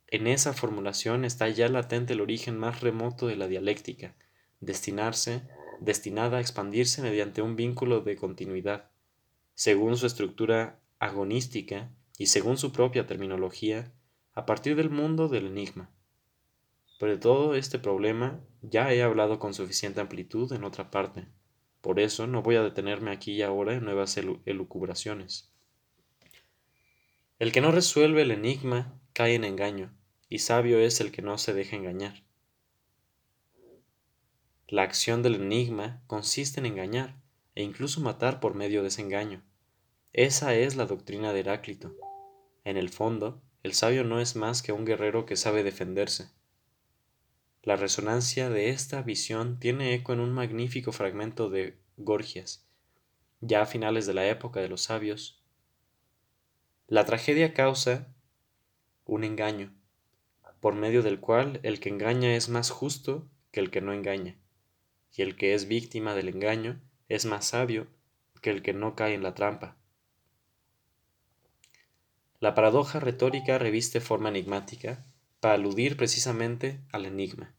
En esa formulación está ya latente el origen más remoto de la dialéctica, destinarse, destinada a expandirse mediante un vínculo de continuidad, según su estructura agonística y según su propia terminología, a partir del mundo del enigma. Pero de todo este problema ya he hablado con suficiente amplitud en otra parte. Por eso no voy a detenerme aquí y ahora en nuevas elucubraciones. El que no resuelve el enigma cae en engaño, y sabio es el que no se deja engañar. La acción del enigma consiste en engañar e incluso matar por medio de ese engaño. Esa es la doctrina de Heráclito. En el fondo, el sabio no es más que un guerrero que sabe defenderse. La resonancia de esta visión tiene eco en un magnífico fragmento de Gorgias, ya a finales de la época de los sabios. La tragedia causa un engaño, por medio del cual el que engaña es más justo que el que no engaña, y el que es víctima del engaño es más sabio que el que no cae en la trampa. La paradoja retórica reviste forma enigmática para aludir precisamente al enigma.